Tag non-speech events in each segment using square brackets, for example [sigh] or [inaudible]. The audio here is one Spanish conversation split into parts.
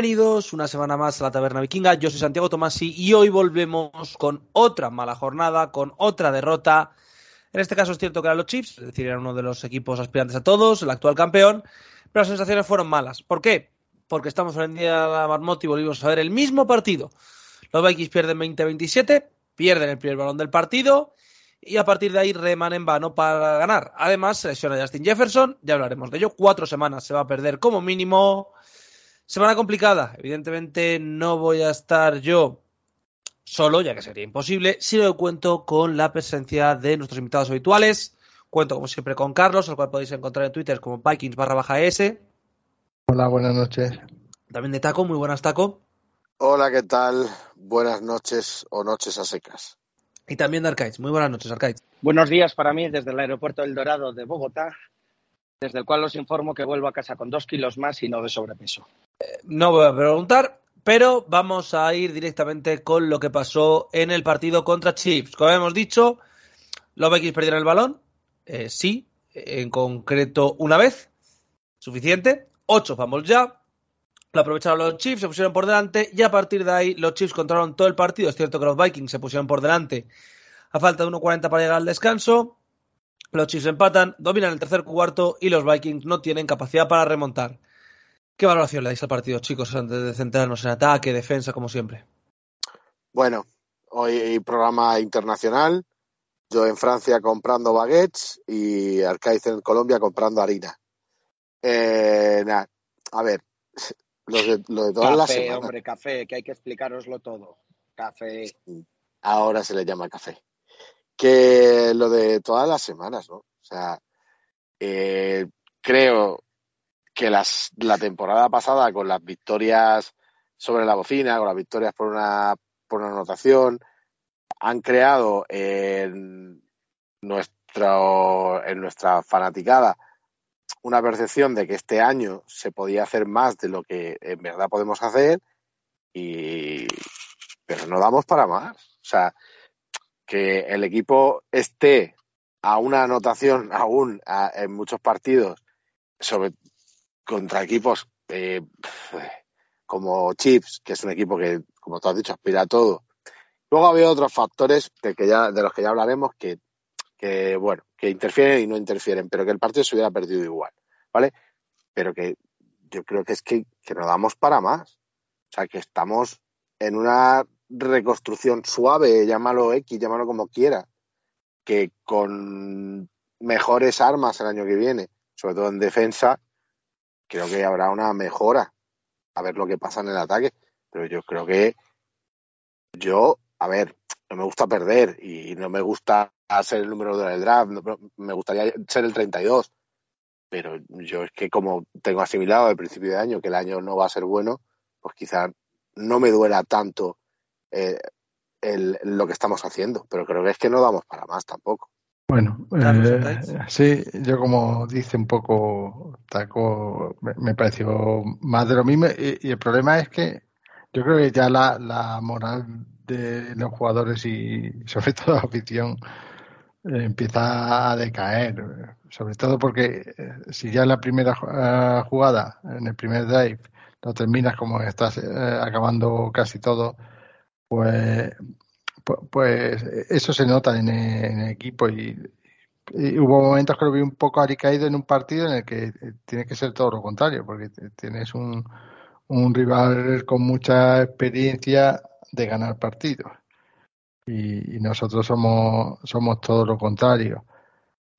Bienvenidos una semana más a la Taberna Vikinga. Yo soy Santiago Tomasi y hoy volvemos con otra mala jornada, con otra derrota. En este caso es cierto que eran los Chiefs, es decir, era uno de los equipos aspirantes a todos, el actual campeón, pero las sensaciones fueron malas. ¿Por qué? Porque estamos en día a la marmota y volvimos a ver el mismo partido. Los Vikings pierden 20-27, pierden el primer balón del partido y a partir de ahí reman en vano para ganar. Además, se lesiona Justin Jefferson, ya hablaremos de ello. Cuatro semanas se va a perder como mínimo. Semana complicada. Evidentemente no voy a estar yo solo, ya que sería imposible, sino que cuento con la presencia de nuestros invitados habituales. Cuento, como siempre, con Carlos, al cual podéis encontrar en Twitter como Vikings barra baja S. Hola, buenas noches. También de Taco, muy buenas, Taco. Hola, ¿qué tal? Buenas noches o noches a secas. Y también de Arcaiz. Muy buenas noches, Arcaiz. Buenos días para mí desde el aeropuerto El Dorado de Bogotá, desde el cual os informo que vuelvo a casa con dos kilos más y no de sobrepeso. No voy a preguntar, pero vamos a ir directamente con lo que pasó en el partido contra Chiefs. Como hemos dicho, los Vikings perdieron el balón. Eh, sí, en concreto una vez. Suficiente. Ocho fumbles ya. Lo aprovecharon los Chiefs, se pusieron por delante y a partir de ahí los Chiefs controlaron todo el partido. Es cierto que los Vikings se pusieron por delante a falta de 1.40 para llegar al descanso. Los Chiefs empatan, dominan el tercer cuarto y los Vikings no tienen capacidad para remontar. ¿Qué valoración le dais al partido, chicos, antes de centrarnos en ataque, defensa, como siempre? Bueno, hoy programa internacional. Yo en Francia comprando baguettes y Arcaiz en Colombia comprando harina. Eh, a ver, [laughs] lo de, lo de todas café, las semanas. hombre, café, que hay que explicaroslo todo. Café. Ahora se le llama café. Que lo de todas las semanas, ¿no? O sea, eh, creo que las, la temporada pasada con las victorias sobre la bocina, con las victorias por una, por una anotación, han creado en, nuestro, en nuestra fanaticada una percepción de que este año se podía hacer más de lo que en verdad podemos hacer y pero no damos para más. O sea, que el equipo esté a una anotación aún en muchos partidos sobre contra equipos eh, como Chips, que es un equipo que, como tú has dicho, aspira a todo. Luego había otros factores de, los que ya hablaremos que, que, bueno, que interfieren y no interfieren, pero que el partido se hubiera perdido igual, ¿vale? Pero que yo creo que es que, que no damos para más. O sea, que estamos en una reconstrucción suave, llámalo X, llámalo como quiera, que con mejores armas el año que viene, sobre todo en defensa, creo que habrá una mejora. A ver lo que pasa en el ataque. Pero yo creo que yo, a ver, no me gusta perder y no me gusta ser el número del draft, no, me gustaría ser el 32. Pero yo es que como tengo asimilado al principio de año que el año no va a ser bueno, pues quizás no me duela tanto eh, el, lo que estamos haciendo. Pero creo que es que no damos para más tampoco. Bueno, eh, sí, yo como dice un poco Taco, me, me, pareció más de lo mismo. Y, y, el problema es que yo creo que ya la, la moral de los jugadores y sobre [laughs] todo la afición eh, empieza a decaer, sobre todo porque eh, si ya en la primera jugada, en el primer drive, lo terminas como estás acabando casi todo, pues pues eso se nota en el, equipo y, hubo momentos que lo vi un poco alicaído en un partido en el que tiene que ser todo lo contrario, porque tienes un, un rival con mucha experiencia de ganar partidos y, nosotros somos somos todo lo contrario.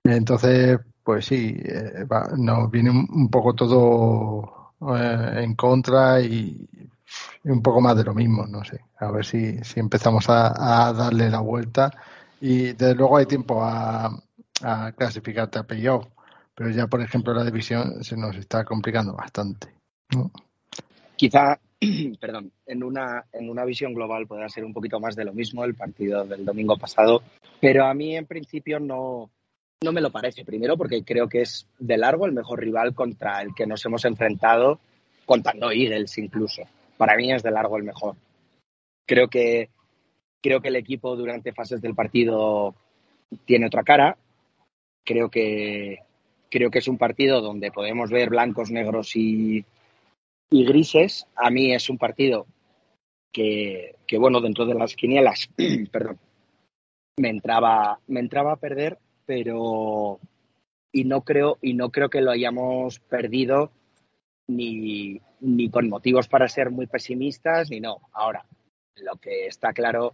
Entonces, pues sí, eh, va, nos viene un, poco todo eh, en contra y un poco más de lo mismo, no sé. A ver si, si empezamos a, darle la vuelta. Y desde luego hay tiempo a, a clasificarte a playoff. Pero ya, por ejemplo, la división se nos está complicando bastante. Quizá, [clears throat] perdón, en una, en una visión global podrá ser un poquito más de lo mismo el partido del domingo pasado. Pero a mí, en principio, no, no me lo parece. Primero, porque creo que es de largo el mejor rival contra el que nos hemos enfrentado, contando Eagles incluso para mí es de largo el mejor. Creo que, creo que el equipo durante fases del partido tiene otra cara. Creo que, creo que es un partido donde podemos ver blancos, negros y, y grises. A mí es un partido que, que bueno, dentro de las quinielas, [clears throat] perdón, me entraba, me entraba a perder, pero y no creo, y no creo que lo hayamos perdido ni, ni con motivos para ser muy pesimistas, ni no. Ahora, lo que está claro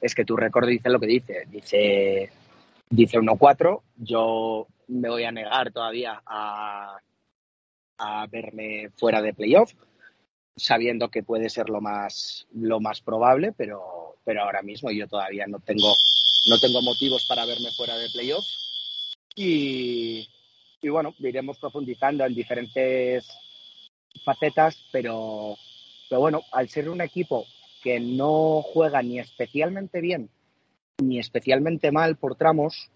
es que tu récord dice lo que dice. Dice, dice 1-4. Yo me voy a negar todavía a, a verme fuera de playoff, sabiendo que puede ser lo más, lo más probable, pero, pero ahora mismo yo todavía no tengo, no tengo motivos para verme fuera de playoff. Y, y bueno, iremos profundizando en diferentes facetas, pero, pero bueno, al ser un equipo que no juega ni especialmente bien ni especialmente mal por tramos,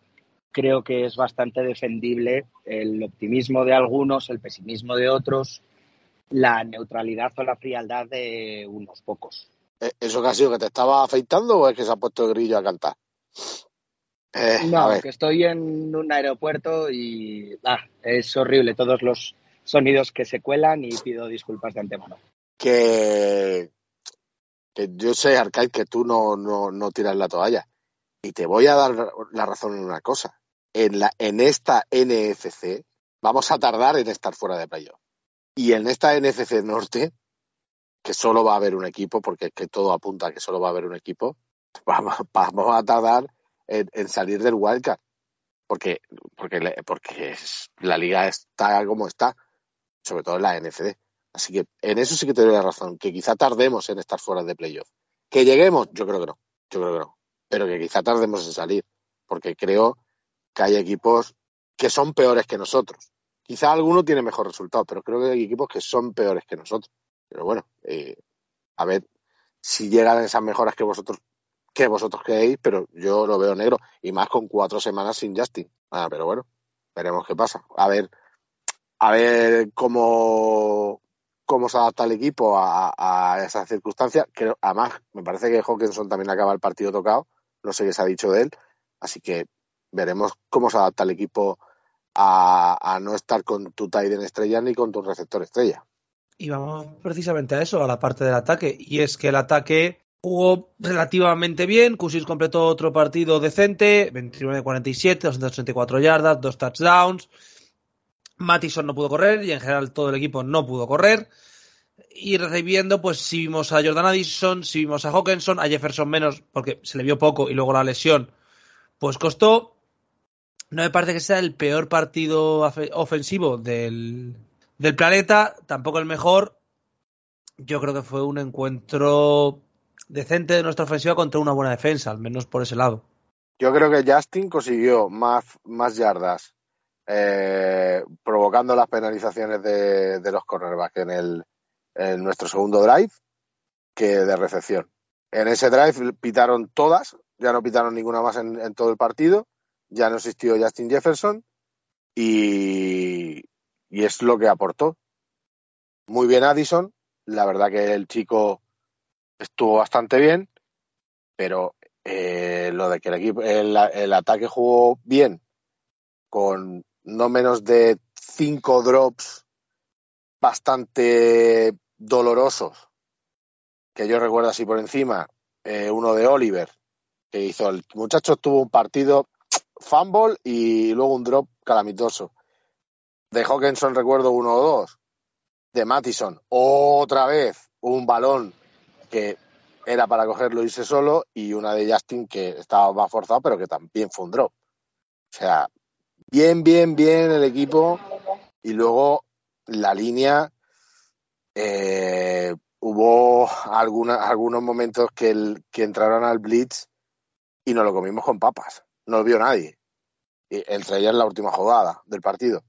creo que es bastante defendible el optimismo de algunos, el pesimismo de otros, la neutralidad o la frialdad de unos pocos. Eh, ¿Eso que ha sido que te estaba afeitando o es que se ha puesto el grillo a cantar? Eh, no, que estoy en un aeropuerto y ah, es horrible todos los sonidos que se cuelan y pido disculpas de antemano. Que, que yo sé, Arcade, que tú no, no, no tiras la toalla. Y te voy a dar la razón en una cosa. En, la, en esta NFC vamos a tardar en estar fuera de playoff. Y en esta NFC Norte, que solo va a haber un equipo, porque que todo apunta a que solo va a haber un equipo, vamos, [laughs] a tardar en, en, salir del wildcard. Porque, porque, porque la liga está como está, sobre todo en la NFC. Así que en eso sí que te doy la razón, que quizá tardemos en estar fuera de playoff. Que lleguemos, yo creo que no, yo creo que no, pero que quizá tardemos en salir, porque creo que hay equipos que son peores que nosotros. Quizá alguno tiene mejor resultado, pero creo que hay equipos que son peores que nosotros. Pero bueno, eh, a ver si llegan esas mejoras que vosotros que vosotros creéis, pero yo lo veo negro y más con cuatro semanas sin Justin. Ah, pero bueno, veremos qué pasa. A ver, a ver cómo, cómo se adapta el equipo a, esas circunstancias. Que, además, me parece que Hawkinson también acaba el partido tocado, no sé qué se ha dicho de él, así que veremos cómo se adapta el equipo a, a no estar con tu tight en estrella ni con tu receptor estrella. Y vamos precisamente a eso, a la parte del ataque, y es que el ataque jugó relativamente bien, Cusis completó otro partido decente, 29 de 47, 284 yardas, dos touchdowns, Mattison no pudo correr y en general todo el equipo no pudo correr. Y recibiendo, pues si vimos a Jordan Addison, si vimos a Hawkinson, a Jefferson menos, porque se le vio poco y luego la lesión, pues costó. No me parece que sea el peor partido ofensivo del, del planeta, tampoco el mejor. Yo creo que fue un encuentro decente de nuestra ofensiva contra una buena defensa, al menos por ese lado. Yo creo que Justin consiguió más, más yardas eh, provocando las penalizaciones de, los cornerbacks en, el, en nuestro segundo drive que de recepción. En ese drive pitaron todas, ya no pitaron ninguna más en, todo el partido, ya no existió Justin Jefferson y, y, es lo que aportó. Muy bien Addison, la verdad que el chico estuvo bastante bien, pero eh, lo de que el equipo, el ataque jugó bien con no menos de cinco drops bastante dolorosos, que yo recuerdo así por encima, eh, uno de Oliver, que hizo, el muchacho tuvo un partido fumble y luego un drop calamitoso. De Hawkinson recuerdo uno o dos. De Mattison, otra vez un balón que era para cogerlo irse solo y una de Justin que estaba más forzado pero que también fue un drop. O sea, bien, bien, bien el equipo. Y luego la línea, eh, hubo alguna, algunos momentos que, entraron al Blitz y nos lo comimos con papas. No lo vio nadie. Entre ellas la última jugada del partido.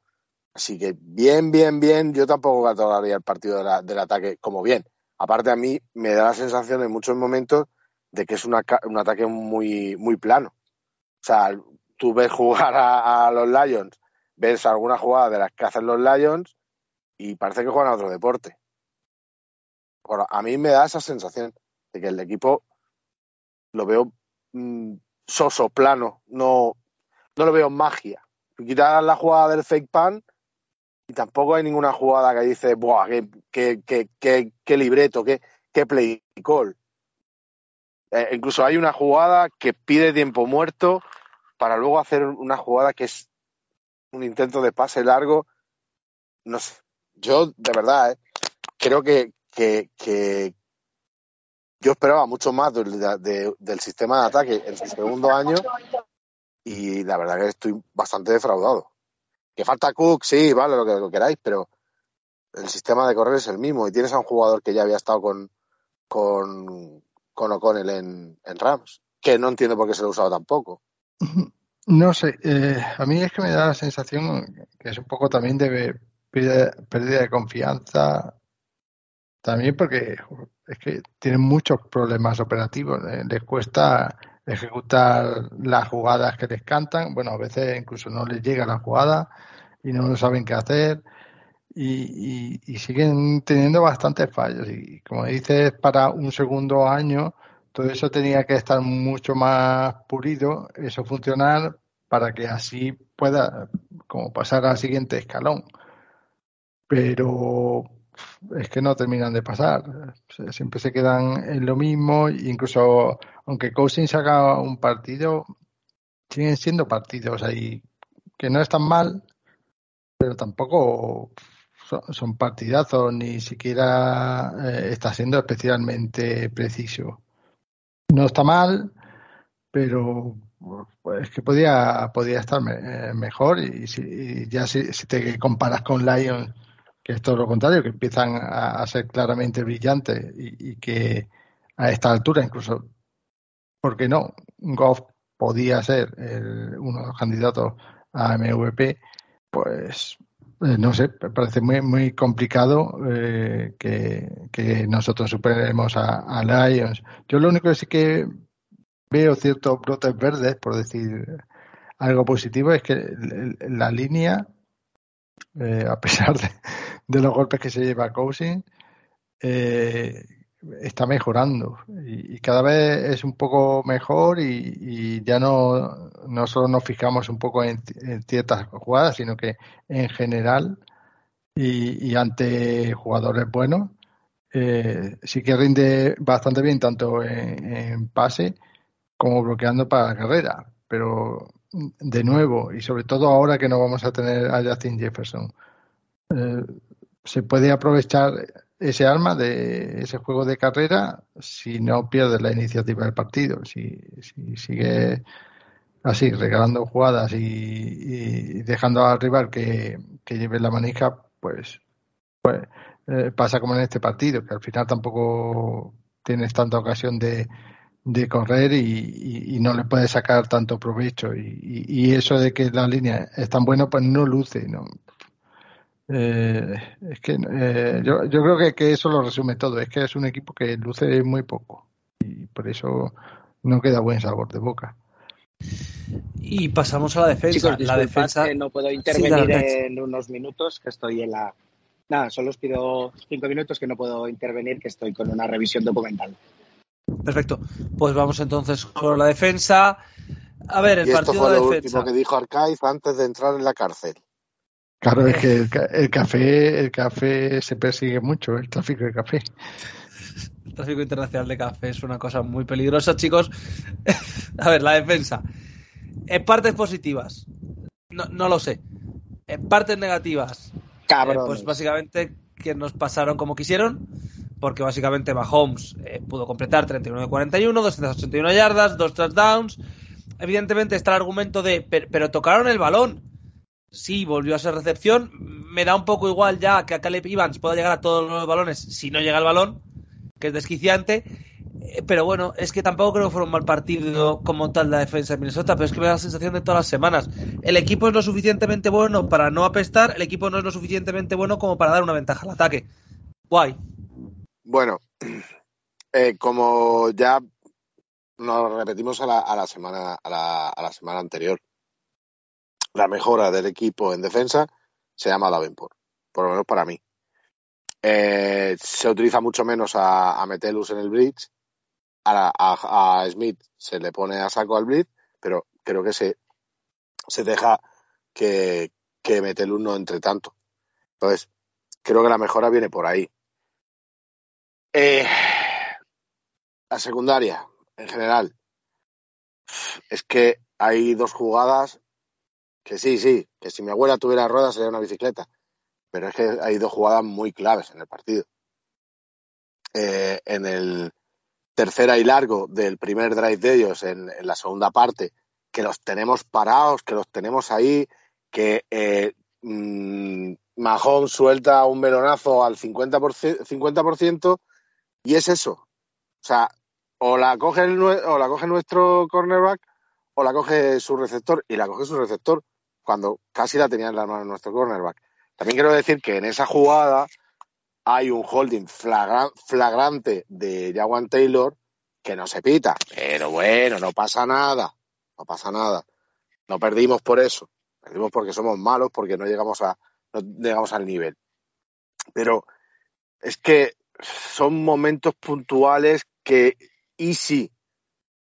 Así que bien, bien, bien. Yo tampoco catalogaría el partido del ataque como bien. Aparte a mí me da la sensación en muchos momentos de que es un ataque muy, muy plano. O sea, tú ves jugar a, los Lions, ves alguna jugada de las que hacen los Lions y parece que juegan a otro deporte. Bueno, a mí me da esa sensación de que el equipo lo veo mmm, soso, plano, no, no lo veo magia. Quitar la jugada del fake pan y tampoco hay ninguna jugada que dice, ¡buah! ¡Qué, qué, libreto! Qué, qué play call! Eh, incluso hay una jugada que pide tiempo muerto para luego hacer una jugada que es un intento de pase largo. No sé. Yo, de verdad, eh, creo que, que, yo esperaba mucho más del sistema de ataque en su segundo año y la verdad que estoy bastante defraudado. Que falta Cook, sí, vale, lo que queráis, pero el sistema de correr es el mismo y tienes a un jugador que ya había estado con, con, con O'Connell en, en Rams, que no entiendo por qué se lo ha usado tampoco. No sé, eh, a mí es que me da la sensación que es un poco también de pérdida de confianza, también porque es que tienen muchos problemas operativos, eh, les cuesta ejecutar las jugadas que les cantan. Bueno, a veces incluso no les llega la jugada y no saben qué hacer. Y, siguen teniendo bastantes fallos. Y como dices, para un segundo año, todo eso tenía que estar mucho más pulido, eso funcionar para que así pueda como pasar al siguiente escalón. Pero es que no terminan de pasar. Siempre se quedan en lo mismo, incluso aunque Cousins haga un partido, siguen siendo partidos ahí que no están mal, pero tampoco son, partidazos, ni siquiera eh, está siendo especialmente preciso. No está mal, pero pues, es que podía, podía estar eh, mejor y, si, ya si, si, te comparas con Lions que es todo lo contrario, que empiezan a, ser claramente brillantes y, que a esta altura incluso, ¿por qué no? Goff podía ser uno de los candidatos a MVP, pues eh, no sé, parece muy, muy complicado eh, que, nosotros superemos a, Lions. Yo lo único que sí que veo ciertos brotes verdes, por decir algo positivo, es que la línea, eh, a pesar de, de los golpes que se lleva Cousin, eh, está mejorando y, cada vez es un poco mejor y, ya no, no solo nos fijamos un poco en, ciertas jugadas, sino que en general y, ante jugadores buenos eh, sí que rinde bastante bien tanto en, pase como bloqueando para la carrera. Pero de nuevo, y sobre todo ahora que no vamos a tener a Justin Jefferson, eh, se puede aprovechar ese arma de ese juego de carrera si no pierde la iniciativa del partido. Si, sigue así, regalando jugadas y, dejando al rival que, lleve la manija, pues, pues eh, pasa como en este partido, que al final tampoco tienes tanta ocasión de, de correr y, no le puedes sacar tanto provecho. Y, y, eso de que la línea es tan buena, pues no luce. ¿no? Eh, es que eh, yo, yo, creo que, eso lo resume todo. Es que es un equipo que luce muy poco y por eso no queda buen sabor de boca. Y pasamos a la defensa. la defensa no puedo intervenir en unos minutos, que estoy en la. Nada, solo os pido cinco minutos que no puedo intervenir, que estoy con una revisión documental. Perfecto. Pues vamos entonces con la defensa. A ver, el partido de defensa. último que dijo Arcaiz antes de entrar en la cárcel. Claro, es que [laughs] el, café, el café se persigue mucho, el tráfico de café. El tráfico internacional de café es una cosa muy peligrosa, chicos. [laughs] A ver, la defensa. En partes positivas, no, no lo sé. En partes negativas, Cabrón. Eh, pues básicamente que nos pasaron como quisieron, porque básicamente Mahomes eh, pudo completar 39-41, 281 yardas, dos touchdowns. Evidentemente está el argumento de, pero tocaron el balón sí volvió a ser recepción. Me da un poco igual ya que a Caleb Evans pueda llegar a todos los balones si no llega el balón, que es desquiciante. Eh, pero bueno, es que tampoco creo que fuera un mal partido como tal la defensa de Minnesota, pero es que me da la sensación de todas las semanas. El equipo es lo suficientemente bueno para no apestar, el equipo no es lo suficientemente bueno como para dar una ventaja al ataque. Guay. Bueno, [clears throat] eh, como ya nos repetimos a la, semana a la semana anterior, la mejora del equipo en defensa se llama Davenport, por lo menos para mí. Eh, se utiliza mucho menos a, a Metelus en el bridge, a, Smith se le pone a saco al blitz, pero creo que se, se deja que, que Metelus no entre tanto. Entonces, creo que la mejora viene por ahí. Eh, la secundaria, en general, es que hay dos jugadas que sí, sí, que si mi abuela tuviera ruedas sería una bicicleta, pero es que hay dos jugadas muy claves en el partido. Eh, en el tercera y largo del primer drive de ellos, en, la segunda parte, que los tenemos parados, que los tenemos ahí, que eh, mmm, suelta un melonazo al 50%, 50% y es eso. O sea, o la coge, o la coge nuestro cornerback o la coge su receptor y la coge su receptor cuando casi la tenía en la mano nuestro cornerback. También quiero decir que en esa jugada hay un holding flagrante de Jawan Taylor que no se pita, pero bueno, no pasa nada, no pasa nada. No perdimos por eso, perdimos porque somos malos, porque no llegamos a no llegamos al nivel. Pero es que son momentos puntuales que y sí,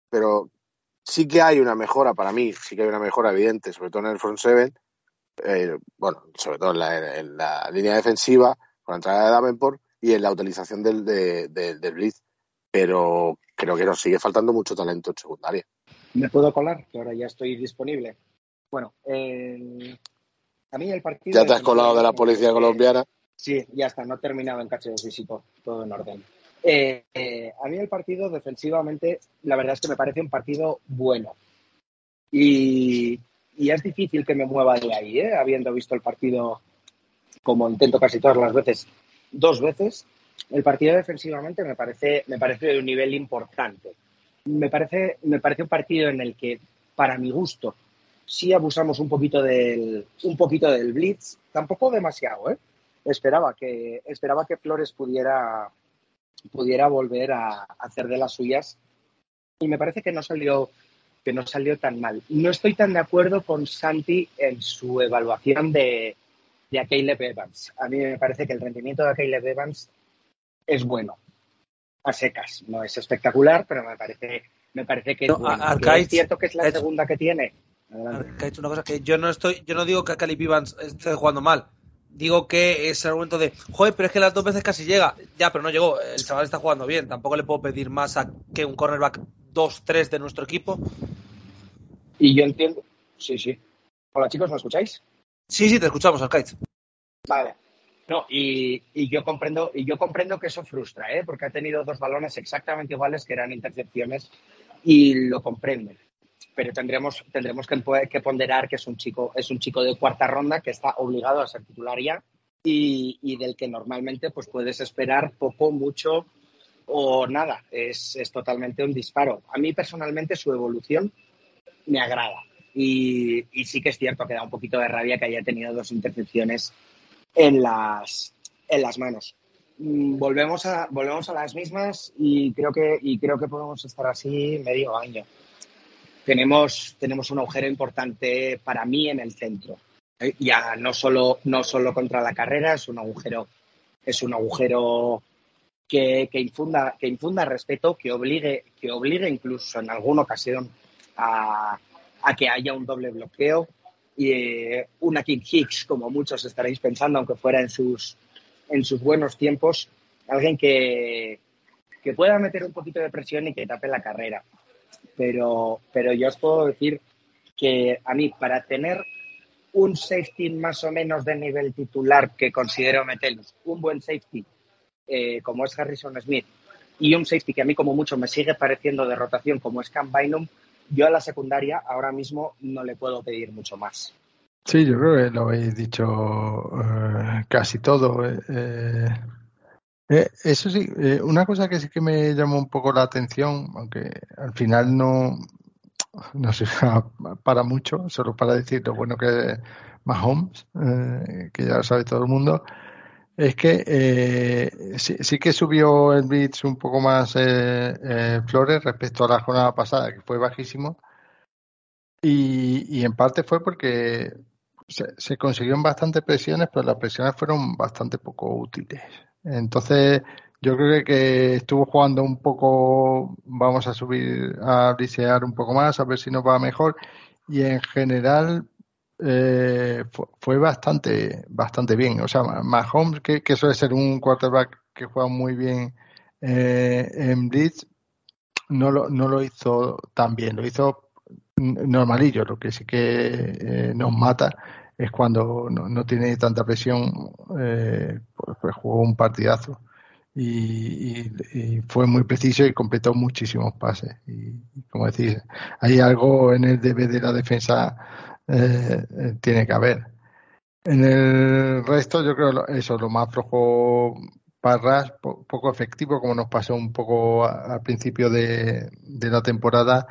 pero sí que hay una mejora para mí, sí que hay una mejora evidente, sobre todo en el front seven, eh, bueno, sobre todo en la, línea defensiva, con la entrada de Davenport y en la utilización del, del blitz, pero creo que nos sigue faltando mucho talento en secundaria. ¿Me puedo colar? Que ahora ya estoy disponible. Bueno, a mí el partido... ¿Ya te has colado de la policía colombiana? Sí, ya está, no he terminado en cacho físico, todo en orden. Eh, eh, a mí el partido defensivamente, la verdad es que me parece un partido bueno. Y, es difícil que me mueva de ahí, ¿eh? habiendo visto el partido como intento casi todas las veces, dos veces. El partido defensivamente me parece, me parece de un nivel importante. Me parece, me parece un partido en el que, para mi gusto, sí abusamos un poquito del, un poquito del blitz, tampoco demasiado, ¿eh? Esperaba que, esperaba que Flores pudiera, pudiera volver a, hacer de las suyas y me parece que no salió que no salió tan mal. No estoy tan de acuerdo con Santi en su evaluación de, de Caleb Evans. A mí me parece que el rendimiento de Caleb Evans es bueno. A secas. No es espectacular, pero me parece, me parece que es, bueno. es cierto que es la segunda que tiene. una cosa que yo no estoy, yo no digo que Caleb Evans esté jugando mal digo que es el momento de, joder, pero es que las dos veces casi llega. Ya, pero no llegó. El chaval está jugando bien. Tampoco le puedo pedir más a que un cornerback 2-3 de nuestro equipo. Y yo entiendo. Sí, sí. Hola chicos, ¿me escucháis? Sí, sí, te escuchamos, Alkait. Vale. No, y, y, yo comprendo, y yo comprendo que eso frustra, ¿eh? porque ha tenido dos balones exactamente iguales que eran intercepciones y lo comprendo pero tendremos, tendremos que, ponderar que es un chico, es un chico de cuarta ronda que está obligado a ser titular ya y, del que normalmente pues puedes esperar poco, mucho o nada. Es, totalmente un disparo. A mí personalmente su evolución me agrada. Y, sí que es cierto que da un poquito de rabia que haya tenido dos intercepciones en las, en las manos. Mm, volvemos a, volvemos a las mismas y creo que, y creo que podemos estar así medio año tenemos, tenemos un agujero importante para mí en el centro. Eh, ya no solo, no solo contra la carrera, es un agujero, es un agujero que, infunda, que infunda respeto, que obligue, que obligue incluso en alguna ocasión a, que haya un doble bloqueo y eh, una King Hicks, como muchos estaréis pensando, aunque fuera en sus, en sus buenos tiempos, alguien que, que pueda meter un poquito de presión y que tape la carrera pero, pero yo os puedo decir que a mí, para tener un safety más o menos de nivel titular que considero meterlos, un buen safety eh, como es Harrison Smith y un safety que a mí como mucho me sigue pareciendo de rotación como es Cam Bynum, yo a la secundaria ahora mismo no le puedo pedir mucho más. Sí, yo creo que lo habéis dicho eh, casi todo. Eh, eh, eso sí, eh, una cosa que sí que me llamó un poco la atención, aunque al final no, no se [laughs] para mucho, solo para decir lo bueno que es Mahomes, eh, que ya lo sabe todo el mundo, es que sí, que subió el bits un poco más Flores respecto a la jornada pasada, que fue bajísimo, y, en parte fue porque se consiguieron bastantes presiones, pero las presiones fueron bastante poco útiles. Entonces, yo creo que estuvo jugando un poco, vamos a subir, a brisear un poco más, a ver si nos va mejor. Y en general, eh, fue, bastante, bastante bien. O sea, Mahomes, que, suele ser un quarterback que juega muy bien eh, en Blitz, no lo, no lo hizo tan bien. Lo hizo normalillo. Lo que sí que eh, nos mata es cuando no, tiene tanta presión, eh, pues, pues, jugó un partidazo. Y, fue muy preciso y completó muchísimos pases. Y, como decís, hay algo en el debe de la defensa eh, eh, tiene que haber. En el resto, yo creo eso, lo más flojo Parras, poco efectivo, como nos pasó un poco al principio de, la temporada.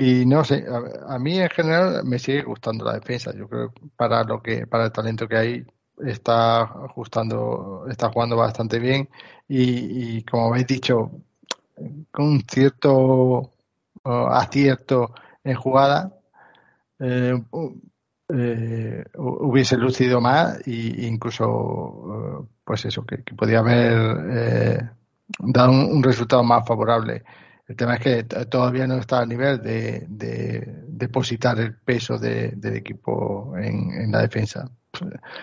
Y no sé, a, mí en general me sigue gustando la defensa. Yo creo para lo que para el talento que hay está ajustando, está jugando bastante bien y, como habéis dicho, con cierto acierto en jugada, eh, eh, hubiese lucido más e incluso, eh, pues eso, que, podía haber dado un, resultado más favorable. El tema es que todavía no está a nivel de, depositar el peso del equipo en, la defensa.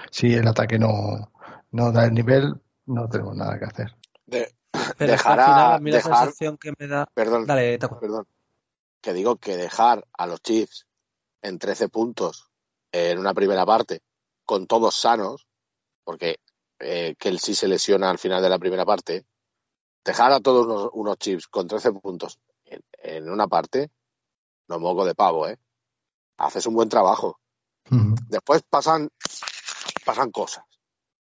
Si el ataque no, no da el nivel, no tenemos nada que hacer. De, dejará, dejar, que me da... Perdón, perdón. Que digo que dejar a los Chiefs en 13 puntos en una primera parte, con todos sanos, porque eh, que él sí se lesiona al final de la primera parte, dejar a todos unos, chips con 13 puntos en, una parte, no moco de pavo, ¿eh? Haces un buen trabajo. Después pasan, pasan cosas,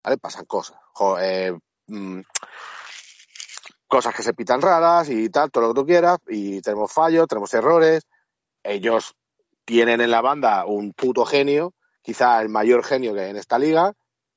¿vale? Pasan cosas. Eh, mm, cosas que se pitan raras y tal, todo lo que tú quieras, y tenemos fallos, tenemos errores. Ellos tienen en la banda un puto genio, quizá el mayor genio que hay en esta liga,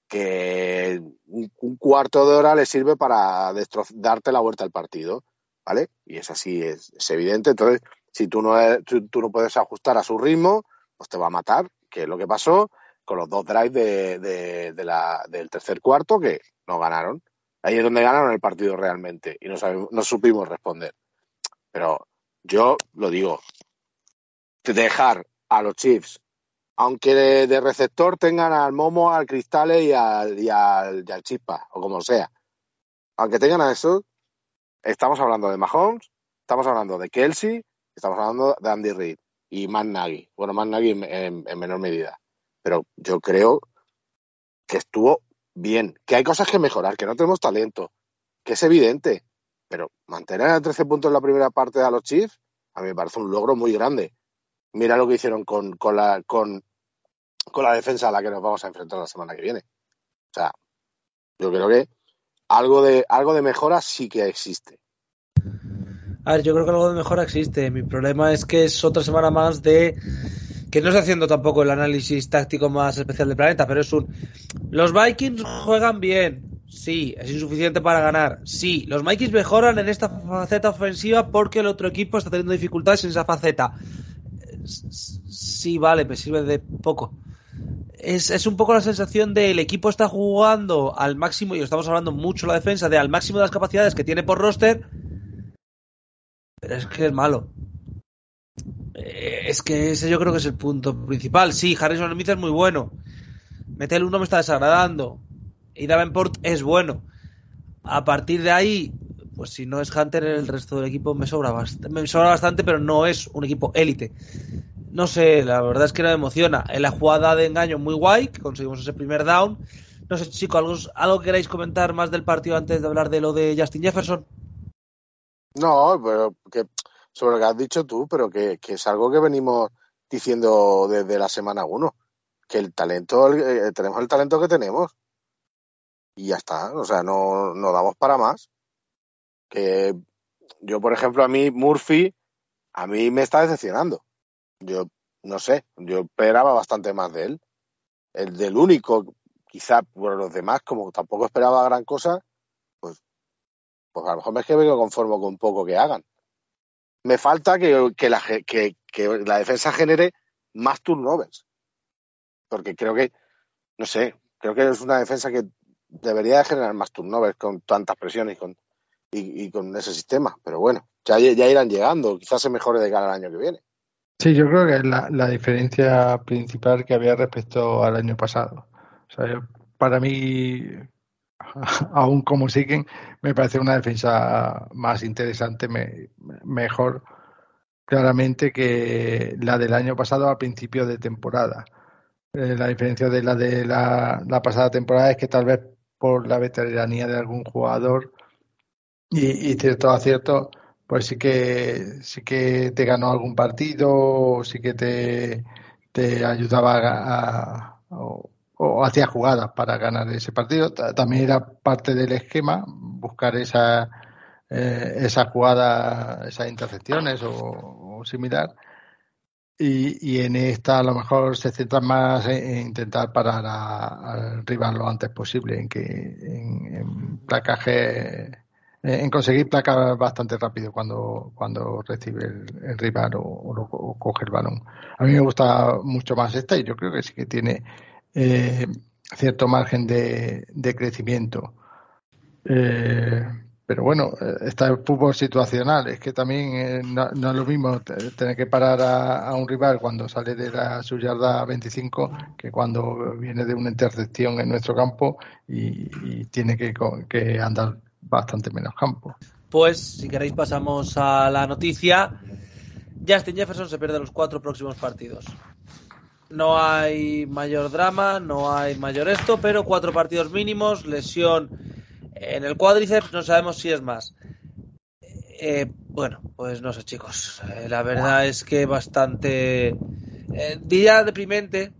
que un, cuarto de hora le sirve para darte la vuelta al partido, ¿vale? Y es así, es, evidente. Entonces, si tú no, tú, no puedes ajustar a su ritmo, pues te va a matar, que es lo que pasó con los dos drives de, la, del tercer cuarto que no ganaron. Ahí es donde ganaron el partido realmente y no, no supimos responder. Pero yo lo digo, dejar a los Chiefs, aunque de, receptor tengan al Momo, al Cristales y al, y al, Chispa, o como sea, aunque tengan a eso, estamos hablando de Mahomes, estamos hablando de Kelsey, estamos hablando de Andy Reid y Matt Nagy. Bueno, Matt Nagy en, menor medida. Pero yo creo que estuvo bien, que hay cosas que mejorar, que no tenemos talento, que es evidente. Pero mantener a 13 puntos en la primera parte de los Chiefs, a mí me parece un logro muy grande mira lo que hicieron con, con, con la defensa a la que nos vamos a enfrentar la semana que viene. O sea, yo creo que algo de, algo de mejora sí que existe. A ver, yo creo que algo de mejora existe. Mi problema es que es otra semana más de que no estoy haciendo tampoco el análisis táctico más especial del planeta, pero es un los Vikings juegan bien, sí, es insuficiente para ganar, sí, los Vikings mejoran en esta faceta ofensiva porque el otro equipo está teniendo dificultades en esa faceta sí, vale, me sirve de poco. Es, un poco la sensación de el equipo está jugando al máximo, y estamos hablando mucho la defensa, de al máximo de las capacidades que tiene por roster, pero es que es malo. Eh, es que ese yo creo que es el punto principal. Sí, Harrison Smith es muy bueno. Meter uno me está desagradando. Y Davenport es bueno. A partir de ahí, pues si no es Hunter, el resto del equipo me sobra bastante, me sobra bastante, pero no es un equipo élite. No sé, la verdad es que no me emociona. En la jugada de engaño muy guay, que conseguimos ese primer down. No sé, chicos, ¿algo, ¿algo queréis comentar más del partido antes de hablar de lo de Justin Jefferson? No, pero que sobre lo que has dicho tú, pero que, es algo que venimos diciendo desde la semana 1, que el talento, eh, tenemos el talento que tenemos. Y ya está, o sea, no, no damos para más que yo, por ejemplo, a mí Murphy, a mí me está decepcionando. Yo no sé, yo esperaba bastante más de él. El del único, quizá por los demás, como tampoco esperaba gran cosa, pues, pues a lo mejor me es que vengo conformo con poco que hagan. Me falta que, que, la, que, la defensa genere más turnovers. Porque creo que, no sé, creo que es una defensa que debería de generar más turnovers con tantas presiones y con y, con ese sistema. Pero bueno, ya, ya irán llegando, quizás se mejore de cara al año que viene. Sí, yo creo que es la, diferencia principal que había respecto al año pasado. O sea, para mí, [laughs] aún como siguen, me parece una defensa más interesante, mejor claramente que la del año pasado a principio de temporada. Eh, la diferencia de la de la, pasada temporada es que tal vez por la veteranía de algún jugador y, y ciertos aciertos pues sí que sí que te ganó algún partido, sí que te, te ayudaba a, o, hacía jugadas para ganar ese partido. También era parte del esquema buscar esa eh, esa jugada, esas intercepciones o, similar. Y, y, en esta a lo mejor se centra más en, intentar parar al rival lo antes posible, en que en, placaje en conseguir placas bastante rápido cuando, cuando recibe el, rival o, coge el balón. A mí me gusta mucho más esta y yo creo que sí que tiene eh, cierto margen de, crecimiento. Eh, pero bueno, está el fútbol situacional. Es que también no, es lo mismo tener que parar a, un rival cuando sale de la su yarda 25 que cuando viene de una intercepción en nuestro campo y, tiene que, que andar bastante menos campo. Pues si queréis pasamos a la noticia. Justin Jefferson se pierde los cuatro próximos partidos. No hay mayor drama, no hay mayor esto, pero cuatro partidos mínimos, lesión en el cuádriceps, no sabemos si es más. Eh, bueno, pues no sé chicos, eh, la verdad es que bastante, eh, diría deprimente,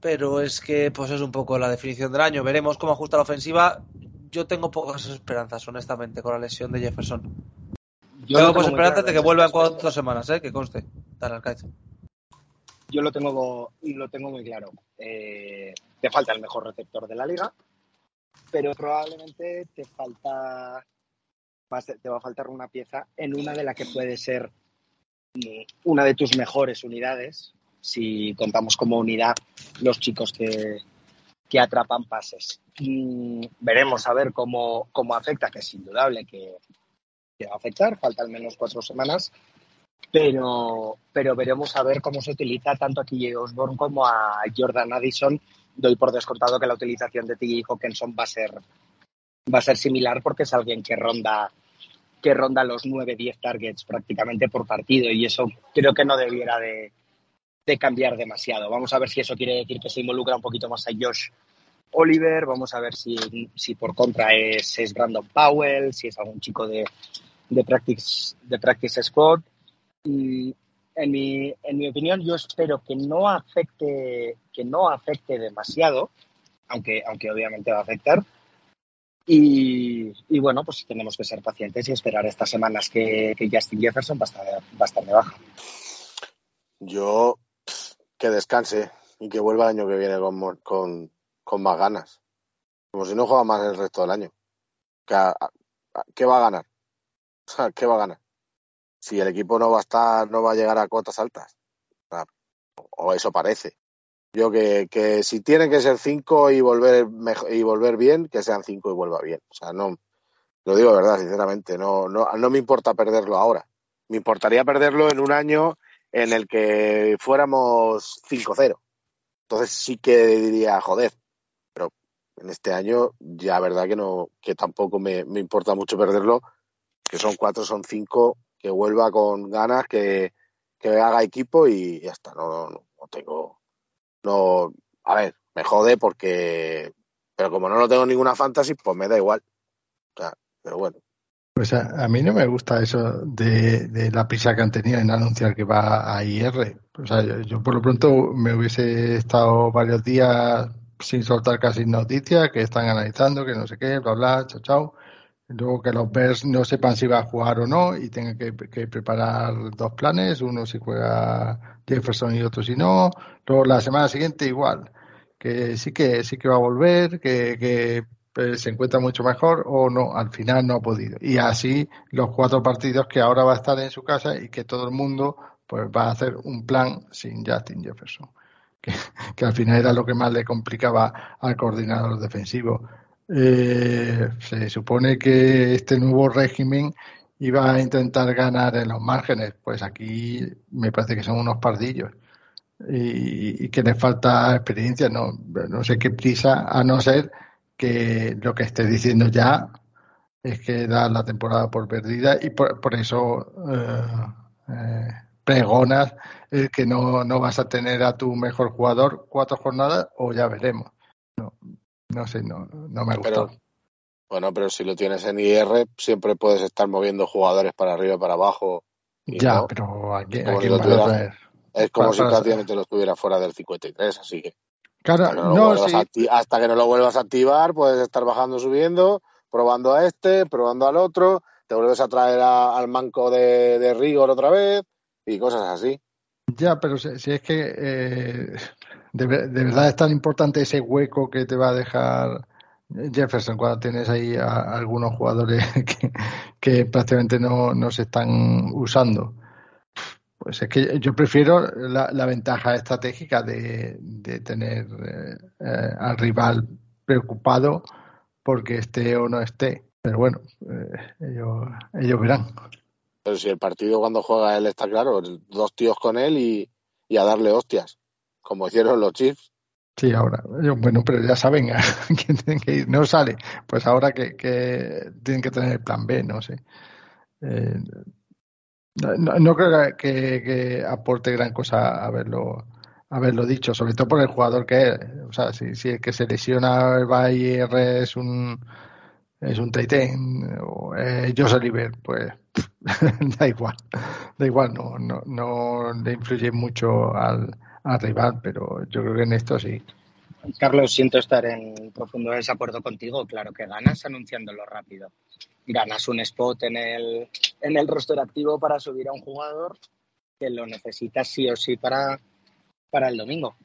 pero es que pues es un poco la definición del año. Veremos cómo ajusta la ofensiva yo tengo pocas esperanzas, honestamente, con la lesión de Jefferson. Yo tengo pocas esperanzas de que vuelva en cuatro semanas, ¿eh? que conste. Yo lo tengo, lo tengo muy claro. Eh, te falta el mejor receptor de la liga, pero probablemente te falta te va a faltar una pieza en una de las que puede ser mm, una de tus mejores unidades, si contamos como unidad los chicos que, que atrapan pases. Veremos a ver cómo, cómo afecta, que es indudable que, va a afectar, falta al menos cuatro semanas, pero, pero veremos a ver cómo se utiliza tanto a TJ Osborne como a Jordan Addison. Doy por descontado que la utilización de TJ Hawkinson va a ser, va a ser similar porque es alguien que ronda que ronda los 9-10 targets prácticamente por partido y eso creo que no debiera de, de cambiar demasiado. Vamos a ver si eso quiere decir que se involucra un poquito más a Josh Oliver, vamos a ver si, si por contra es, es, Brandon Powell, si es algún chico de, de, practice, de practice Squad. Y en mi, en mi opinión, yo espero que no afecte, que no afecte demasiado, aunque, aunque obviamente va a afectar. Y, y, bueno, pues tenemos que ser pacientes y esperar estas semanas que, que Justin Jefferson va a, estar, va a estar de baja. Yo que descanse y que vuelva el año que viene con, con, con más ganas. Como si no juega más el resto del año. ¿Qué va a ganar? [laughs] ¿Qué va a ganar? Si el equipo no va a estar, no va a llegar a cotas altas. O eso parece. Yo que, que si tienen que ser cinco y volver y volver bien, que sean cinco y vuelva bien. O sea, no, lo digo verdad, sinceramente, no, no, no me importa perderlo ahora. Me importaría perderlo en un año en el que fuéramos 5-0. Entonces sí que diría, joder, pero en este año ya verdad que no, que tampoco me, importa mucho perderlo, que son cuatro, son cinco, que vuelva con ganas, que, que haga equipo y ya está, no, no, no tengo, no, a ver, me jode porque, pero como no lo tengo ninguna fantasy, pues me da igual. O sea, pero bueno, pues a, mí no me gusta eso de, la prisa que han tenido en anunciar que va a IR. O sea, yo, por lo pronto me hubiese estado varios días sin soltar casi noticias, que están analizando, que no sé qué, bla, bla, chao, chao. Luego que los Bears no sepan si va a jugar o no y tengan que, preparar dos planes, uno si juega Jefferson y otro si no. Luego la semana siguiente igual, que sí que sí que va a volver, que, que pues, se encuentra mucho mejor o no, al final no ha podido. Y así los cuatro partidos que ahora va a estar en su casa y que todo el mundo pues va a hacer un plan sin Justin Jefferson, [laughs] que, al final era lo que más le complicaba al coordinador defensivo. Eh, se supone que este nuevo régimen iba a intentar ganar en los márgenes. Pues aquí me parece que son unos pardillos y, que les falta experiencia. No, no sé qué prisa, a no ser que lo que esté diciendo ya es que da la temporada por perdida y por, eso eh, eh, pregonas el que no, no vas a tener a tu mejor jugador cuatro jornadas o ya veremos. No, no sé, no, no me ha gustado. bueno, pero si lo tienes en IR, siempre puedes estar moviendo jugadores para arriba y para abajo. ya, pero aquí, aquí es como si prácticamente lo estuviera fuera del 53, así que. Claro, hasta que, no hasta que no lo vuelvas a activar, puedes estar bajando, subiendo, probando a este, probando al otro, te vuelves a traer al manco de, de, Rigor otra vez y cosas así. Ya, pero si, es que eh, de, verdad es tan importante ese hueco que te va a dejar Jefferson cuando tienes ahí a, algunos jugadores [laughs] que, que prácticamente no, no se están usando. Pues es que yo prefiero la, ventaja estratégica de, tener eh, eh, al rival preocupado porque esté o no esté. Pero bueno, eh, ellos, ellos verán. Pero si el partido cuando juega él está claro, dos tíos con él y, a darle hostias, como hicieron los Chiefs. Sí, ahora, bueno, pero ya saben a [laughs] quién tienen que ir. No sale, pues ahora que, que tienen que tener el plan B, no sé. Eh, no, creo que, aporte gran cosa haberlo, haberlo dicho, sobre todo por el jugador que es. O sea, si, si el que se lesiona Bayer es un es un Taitén o es José Oliver, pues [laughs] da igual, da igual, no, no, no le influye mucho al, al rival, pero yo creo que en esto sí. Carlos, siento estar en profundo desacuerdo contigo. Claro que ganas anunciándolo rápido. Ganas un spot en el, en el roster activo para subir a un jugador que lo necesitas sí o sí para, para el domingo.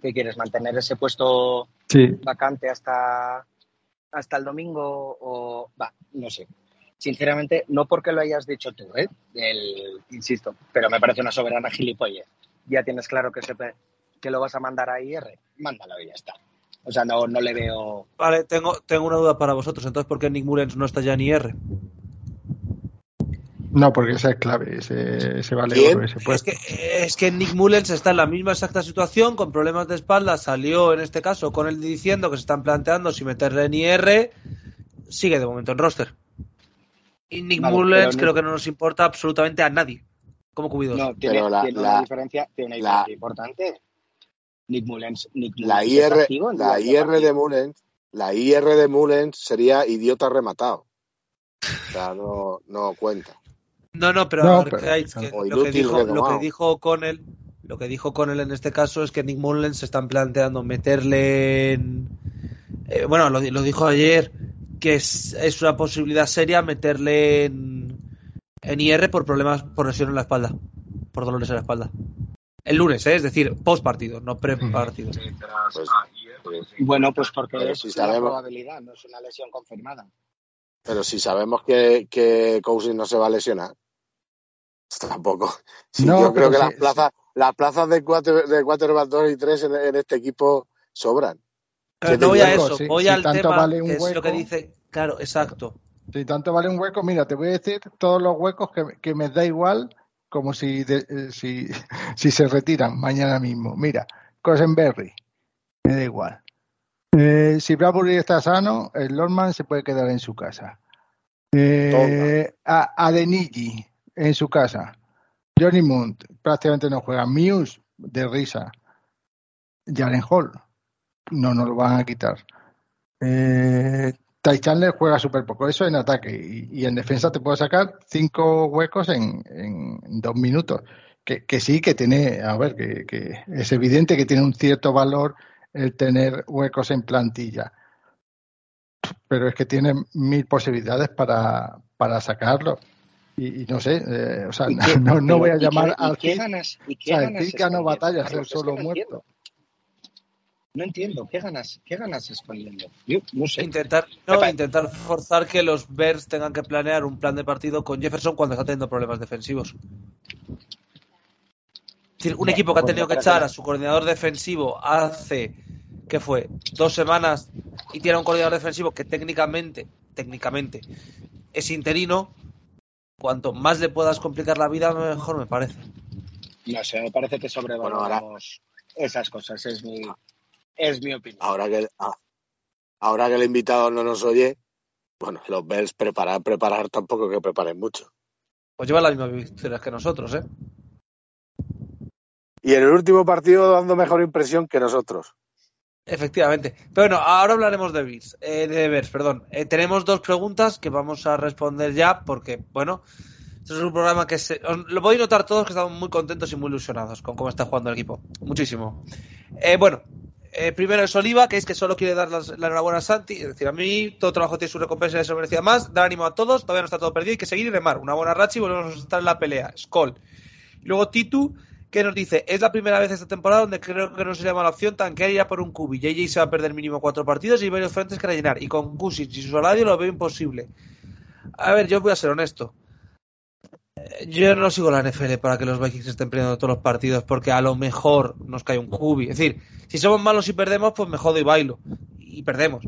¿Qué quieres? ¿Mantener ese puesto vacante hasta, hasta el domingo? O va, no sé. Sinceramente, no porque lo hayas dicho tú, ¿eh? insisto, pero me parece una soberana gilipollez. Ya tienes claro que se, que lo vas a mandar a IR, mándalo y ya está. O sea, no, no le veo. Vale, tengo, tengo una duda para vosotros. Entonces, ¿por qué Nick Mullens no está ya en IR? No, porque esa es clave, ese, ese vale ese Es que, es que Nick Mullens está en la misma exacta situación, con problemas de espalda, salió en este caso con él diciendo que se están planteando si meterle en IR, sigue de momento en roster. Y Nick Mullens creo que no nos importa absolutamente a nadie como cubidos. No, tiene, una diferencia, tiene una diferencia importante. Nick Mullens. la IR, la IR de Mullens, la IR de Mullens sería idiota rematado. O sea, no, no cuenta. No, no, pero, lo, que dijo, lo que dijo con él, lo que dijo con él en este caso es que Nick Mullens se están planteando meterle en, eh, bueno, lo, lo, dijo ayer que es, es, una posibilidad seria meterle en, en IR por problemas por lesión en la espalda, por dolores en la espalda. El lunes, ¿eh? es decir, post partido, no pre partido. Pues, pues, bueno, pues porque es una probabilidad, no es una lesión confirmada. Pero si sabemos que, que Cousins no se va a lesionar, tampoco. [laughs] yo creo que las plazas, las plazas de cuatro, de cuatro, dos y tres en, este equipo sobran. no voy a eso, voy al tema que es lo que dice. Claro, exacto. Si tanto vale un hueco, mira, te voy a decir todos los huecos que, que me da igual como si, eh, si, [laughs] si, se retiran mañana mismo. Mira, Cosenberry, me da igual. Eh, si Bradbury está sano, el Lordman se puede quedar en su casa. Eh, Adenigi, en su casa. Johnny Munt, prácticamente no juega. Muse, de risa. Jaren Hall, no nos lo van a quitar. Eh, Ty Chandler juega súper poco, eso en ataque. Y, en defensa te puede sacar cinco huecos en, dos minutos. Que, sí, que tiene, a ver, que, es evidente que tiene un cierto valor el tener huecos en plantilla. Pero es que tiene mil posibilidades para, para sacarlo. Y, no sé, eh, o sea, [laughs] no, voy a llamar al. ¿Qué ganas? ¿Y qué ganas? no batallas, el solo muerto. No entiendo, ¿qué ganas, qué ganas escondiendo? no sé. Intentar, intentar forzar que los Bears tengan que planear un plan de partido con Jefferson cuando está teniendo problemas defensivos. un equipo que ha tenido que echar a su coordinador defensivo hace, ¿qué fue? Dos semanas y tiene un coordinador defensivo que técnicamente, técnicamente, es interino, cuanto más le puedas complicar la vida, mejor me parece. No sé, me parece que sobrevaloramos esas cosas, es mi, es mi opinión. Ahora que, ah, ahora que el invitado no nos oye, bueno, los Bells preparar, preparar tampoco que preparen mucho. Pues llevan las mismas victorias que nosotros, ¿eh? Y en el último partido dando mejor impresión que nosotros. Efectivamente. Pero bueno, ahora hablaremos de Bears, eh, de Bears, perdón. Eh, tenemos dos preguntas que vamos a responder ya porque, bueno, esto es un programa que se, lo podéis notar todos que estamos muy contentos y muy ilusionados con cómo está jugando el equipo. Muchísimo. Eh, bueno, eh, primero es Oliva, que es que solo quiere dar la enhorabuena a Santi. Es decir, a mí todo trabajo tiene su recompensa y se merecía más. Dar ánimo a todos, todavía no está todo perdido, hay que seguir y remar. Una buena racha y volvemos a estar en la pelea. Skoll. Luego Titu, que nos dice, es la primera vez esta temporada donde creo que no sería mala opción tanquear ir a por un cubi. JJ se va a perder mínimo cuatro partidos y varios frentes que rellenar. Y con Kusic y su salario lo veo imposible. A ver, yo voy a ser honesto. Yo no sigo la NFL para que los Vikings estén perdiendo todos los partidos, porque a lo mejor nos cae un cubi. Es decir, si somos malos y perdemos, pues me jodo y bailo. Y perdemos.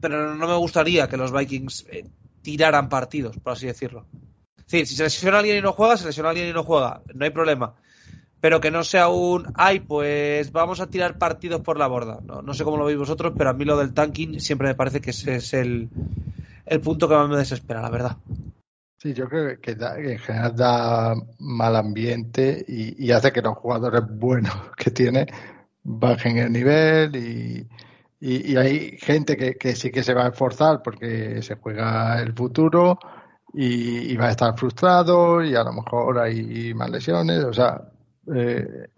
Pero no me gustaría que los Vikings eh, tiraran partidos, por así decirlo. Es decir, si se lesiona alguien y no juega, se lesiona alguien y no juega. No hay problema. Pero que no sea un, ay, pues vamos a tirar partidos por la borda. No, sé cómo lo veis vosotros, pero a mí lo del tanking siempre me parece que ese es el, el punto que más me desespera, la verdad. Sí, yo creo que, en general da mal ambiente y, hace que los jugadores buenos [laughs] que tiene bajen el nivel y, hay gente que, sí que se va a esforzar porque se juega el futuro y, va a estar frustrado y a lo mejor hay más lesiones. O sea, eh,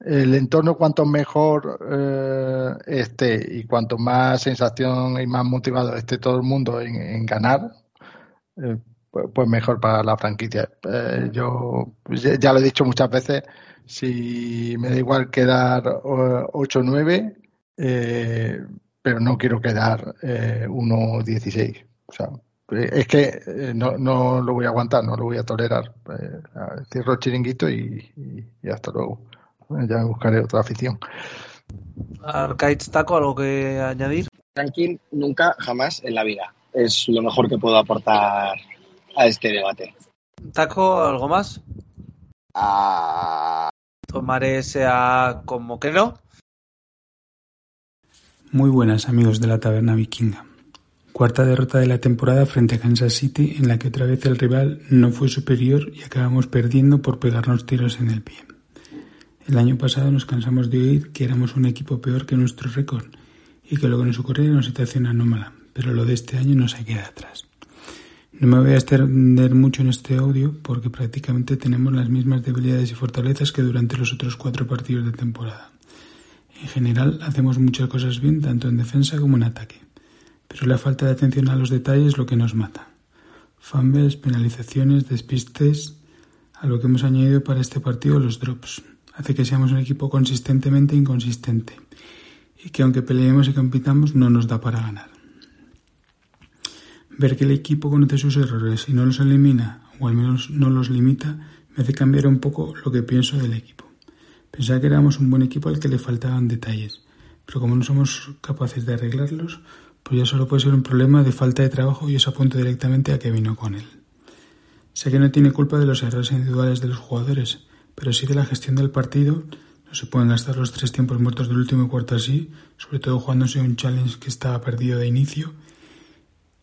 el entorno cuanto mejor eh, esté y cuanto más sensación y más motivado esté todo el mundo en, ganar, eh, pues, pues mejor para la franquicia. Eh, yo ya lo he dicho muchas veces, si me da igual quedar 8-9, eh, pero no quiero quedar eh, 1-16. O sea, es que eh, no, no lo voy a aguantar, no lo voy a tolerar. Eh, cierro el chiringuito y, hasta luego. Ya me buscaré otra afición. Arcade Taco, ¿algo que añadir? Tranquil, nunca, jamás en la vida. Es lo mejor que puedo aportar a este debate. ¿Taco, algo más? Ah. Tomaré sea como que no. Muy buenas amigos de la Taberna Vikinga. Cuarta derrota de la temporada frente a Kansas City en la que otra vez el rival no fue superior y acabamos perdiendo por pegarnos tiros en el pie. El año pasado nos cansamos de oír que éramos un equipo peor que nuestro récord y que lo que nos ocurría era una situación anómala, pero lo de este año no se queda atrás. No me voy a extender mucho en este audio porque prácticamente tenemos las mismas debilidades y fortalezas que durante los otros cuatro partidos de temporada. En general hacemos muchas cosas bien tanto en defensa como en ataque, pero la falta de atención a los detalles es lo que nos mata. Fumbles, penalizaciones, despistes, a lo que hemos añadido para este partido los drops. Hace que seamos un equipo consistentemente inconsistente y que aunque peleemos y compitamos no nos da para ganar. Ver que el equipo conoce sus errores y no los elimina, o al menos no los limita, me hace cambiar un poco lo que pienso del equipo. Pensaba que éramos un buen equipo al que le faltaban detalles, pero como no somos capaces de arreglarlos, pues ya solo puede ser un problema de falta de trabajo y eso apunto directamente a que vino con él. Sé que no tiene culpa de los errores individuales de los jugadores, pero sí de la gestión del partido. No se pueden gastar los tres tiempos muertos del último cuarto así, sobre todo jugándose un challenge que estaba perdido de inicio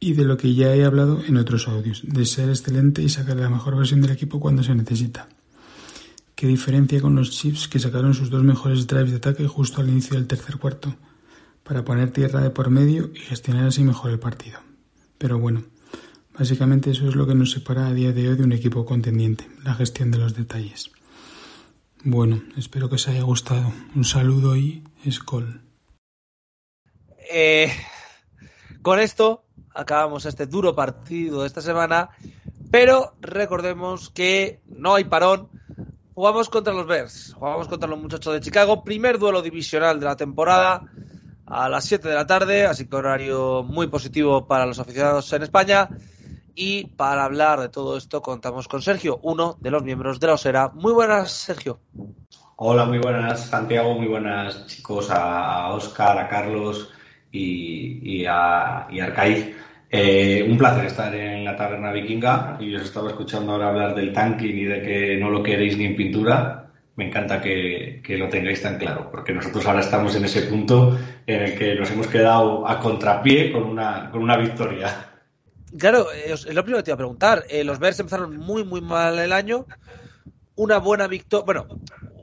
y de lo que ya he hablado en otros audios, de ser excelente y sacar la mejor versión del equipo cuando se necesita. Qué diferencia con los Chiefs que sacaron sus dos mejores drives de ataque justo al inicio del tercer cuarto, para poner tierra de por medio y gestionar así mejor el partido. Pero bueno, básicamente eso es lo que nos separa a día de hoy de un equipo contendiente, la gestión de los detalles. Bueno, espero que os haya gustado. Un saludo y escol. Eh, con esto acabamos este duro partido de esta semana, pero recordemos que no hay parón. Jugamos contra los Bears, jugamos contra los muchachos de Chicago, primer duelo divisional de la temporada a las 7 de la tarde, así que horario muy positivo para los aficionados en España. Y para hablar de todo esto contamos con Sergio, uno de los miembros de la Osera. Muy buenas, Sergio. Hola, muy buenas, Santiago, muy buenas chicos, a, Oscar, a Carlos y, y a, y Eh, un placer estar en la taberna vikinga y os estaba escuchando ahora hablar del tanking y de que no lo queréis ni en pintura. Me encanta que, lo tengáis tan claro, porque nosotros ahora estamos en ese punto en el que nos hemos quedado a contrapié con una, con una victoria. Claro, eh, es lo primero que te iba a preguntar. Eh, los Bears empezaron muy, muy mal el año. Una buena victoria, bueno,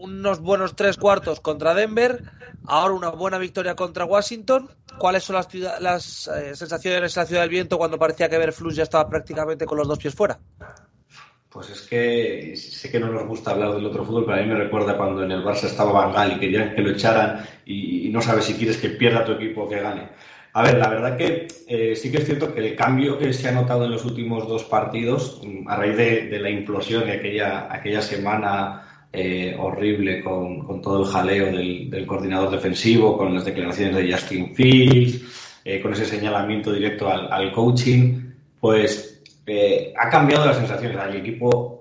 unos buenos tres cuartos contra Denver, ahora una buena victoria contra Washington. ¿Cuáles son las, las eh, sensaciones en la ciudad del viento cuando parecía que Verflux ya estaba prácticamente con los dos pies fuera? Pues es que sé que no nos gusta hablar del otro fútbol, pero a mí me recuerda cuando en el Barça estaba Bangal y querían que lo echaran y, no sabes si quieres que pierda tu equipo o que gane. A ver, la verdad que eh, sí que es cierto que el cambio que se ha notado en los últimos dos partidos, a raíz de, la implosión de aquella, aquella semana eh, horrible con, todo el jaleo del, coordinador defensivo, con las declaraciones de Justin Fields, eh, con ese señalamiento directo al, coaching, pues ha cambiado las sensaciones. El equipo,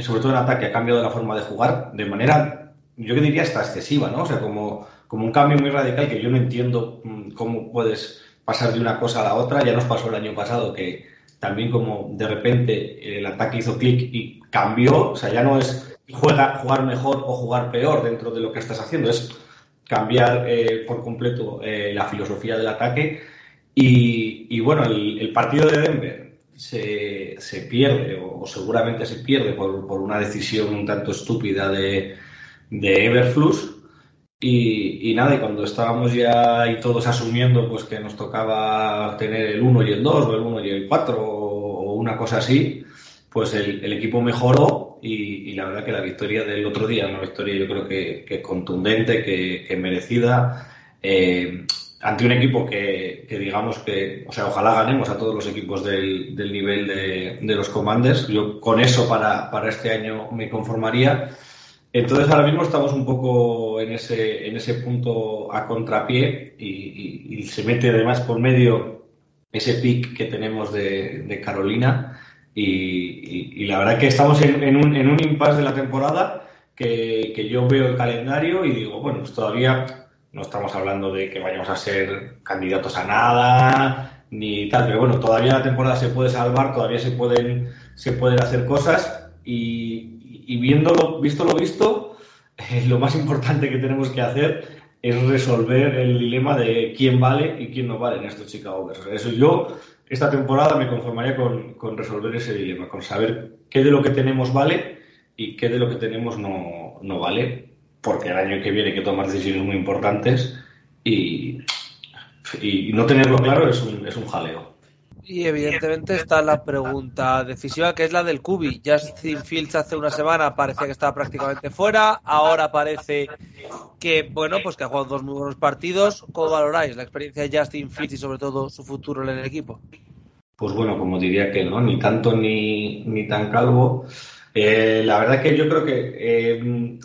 sobre todo en ataque, ha cambiado la forma de jugar de manera, yo diría hasta excesiva, ¿no? O sea, como como un cambio muy radical que yo no entiendo mm, cómo puedes pasar de una cosa a la otra. Ya nos pasó el año pasado que también como de repente el ataque hizo clic y cambió, o sea, ya no es juega, jugar mejor o jugar peor dentro de lo que estás haciendo, es cambiar eh, por completo eh, la filosofía del ataque. Y, bueno, el, partido de Denver se, se pierde, o, seguramente se pierde por, por, una decisión un tanto estúpida de, de Everflux, y, nada, y cuando estábamos ya ahí todos asumiendo pues que nos tocaba tener el 1 y el 2, o el 1 y el 4, o una cosa así, pues el, equipo mejoró y, la verdad que la victoria del otro día, una victoria yo creo que, contundente, que, merecida, eh, ante un equipo que, digamos que, o sea, ojalá ganemos a todos los equipos del, nivel de, de, los Commanders. Yo con eso para, para este año me conformaría. Entonces ahora mismo estamos un poco en ese, en ese punto a contrapié y, se mete además por medio ese pick que tenemos de, Carolina y, la verdad que estamos en, un, en un impasse de la temporada que, yo veo el calendario y digo, bueno, pues todavía no estamos hablando de que vayamos a ser candidatos a nada ni tal, pero bueno, todavía la temporada se puede salvar, todavía se pueden, se pueden hacer cosas y, y viéndolo, visto lo visto, eh, lo más importante que tenemos que hacer es resolver el dilema de quién vale y quién no vale en estos Chicago Bears. eso yo, esta temporada me conformaría con, con, resolver ese dilema, con saber qué de lo que tenemos vale y qué de lo que tenemos no, no vale, porque el año que viene hay que tomar decisiones muy importantes y, y no tenerlo claro es un, es un jaleo. Y evidentemente está la pregunta decisiva que es la del Cubi. Justin Fields hace una semana parecía que estaba prácticamente fuera, ahora parece que, bueno, pues que ha jugado dos muy buenos partidos. ¿Cómo valoráis la experiencia de Justin Fields y sobre todo su futuro en el equipo? Pues bueno, como diría que no, ni tanto ni, ni tan calvo. Eh, la verdad que yo creo que eh,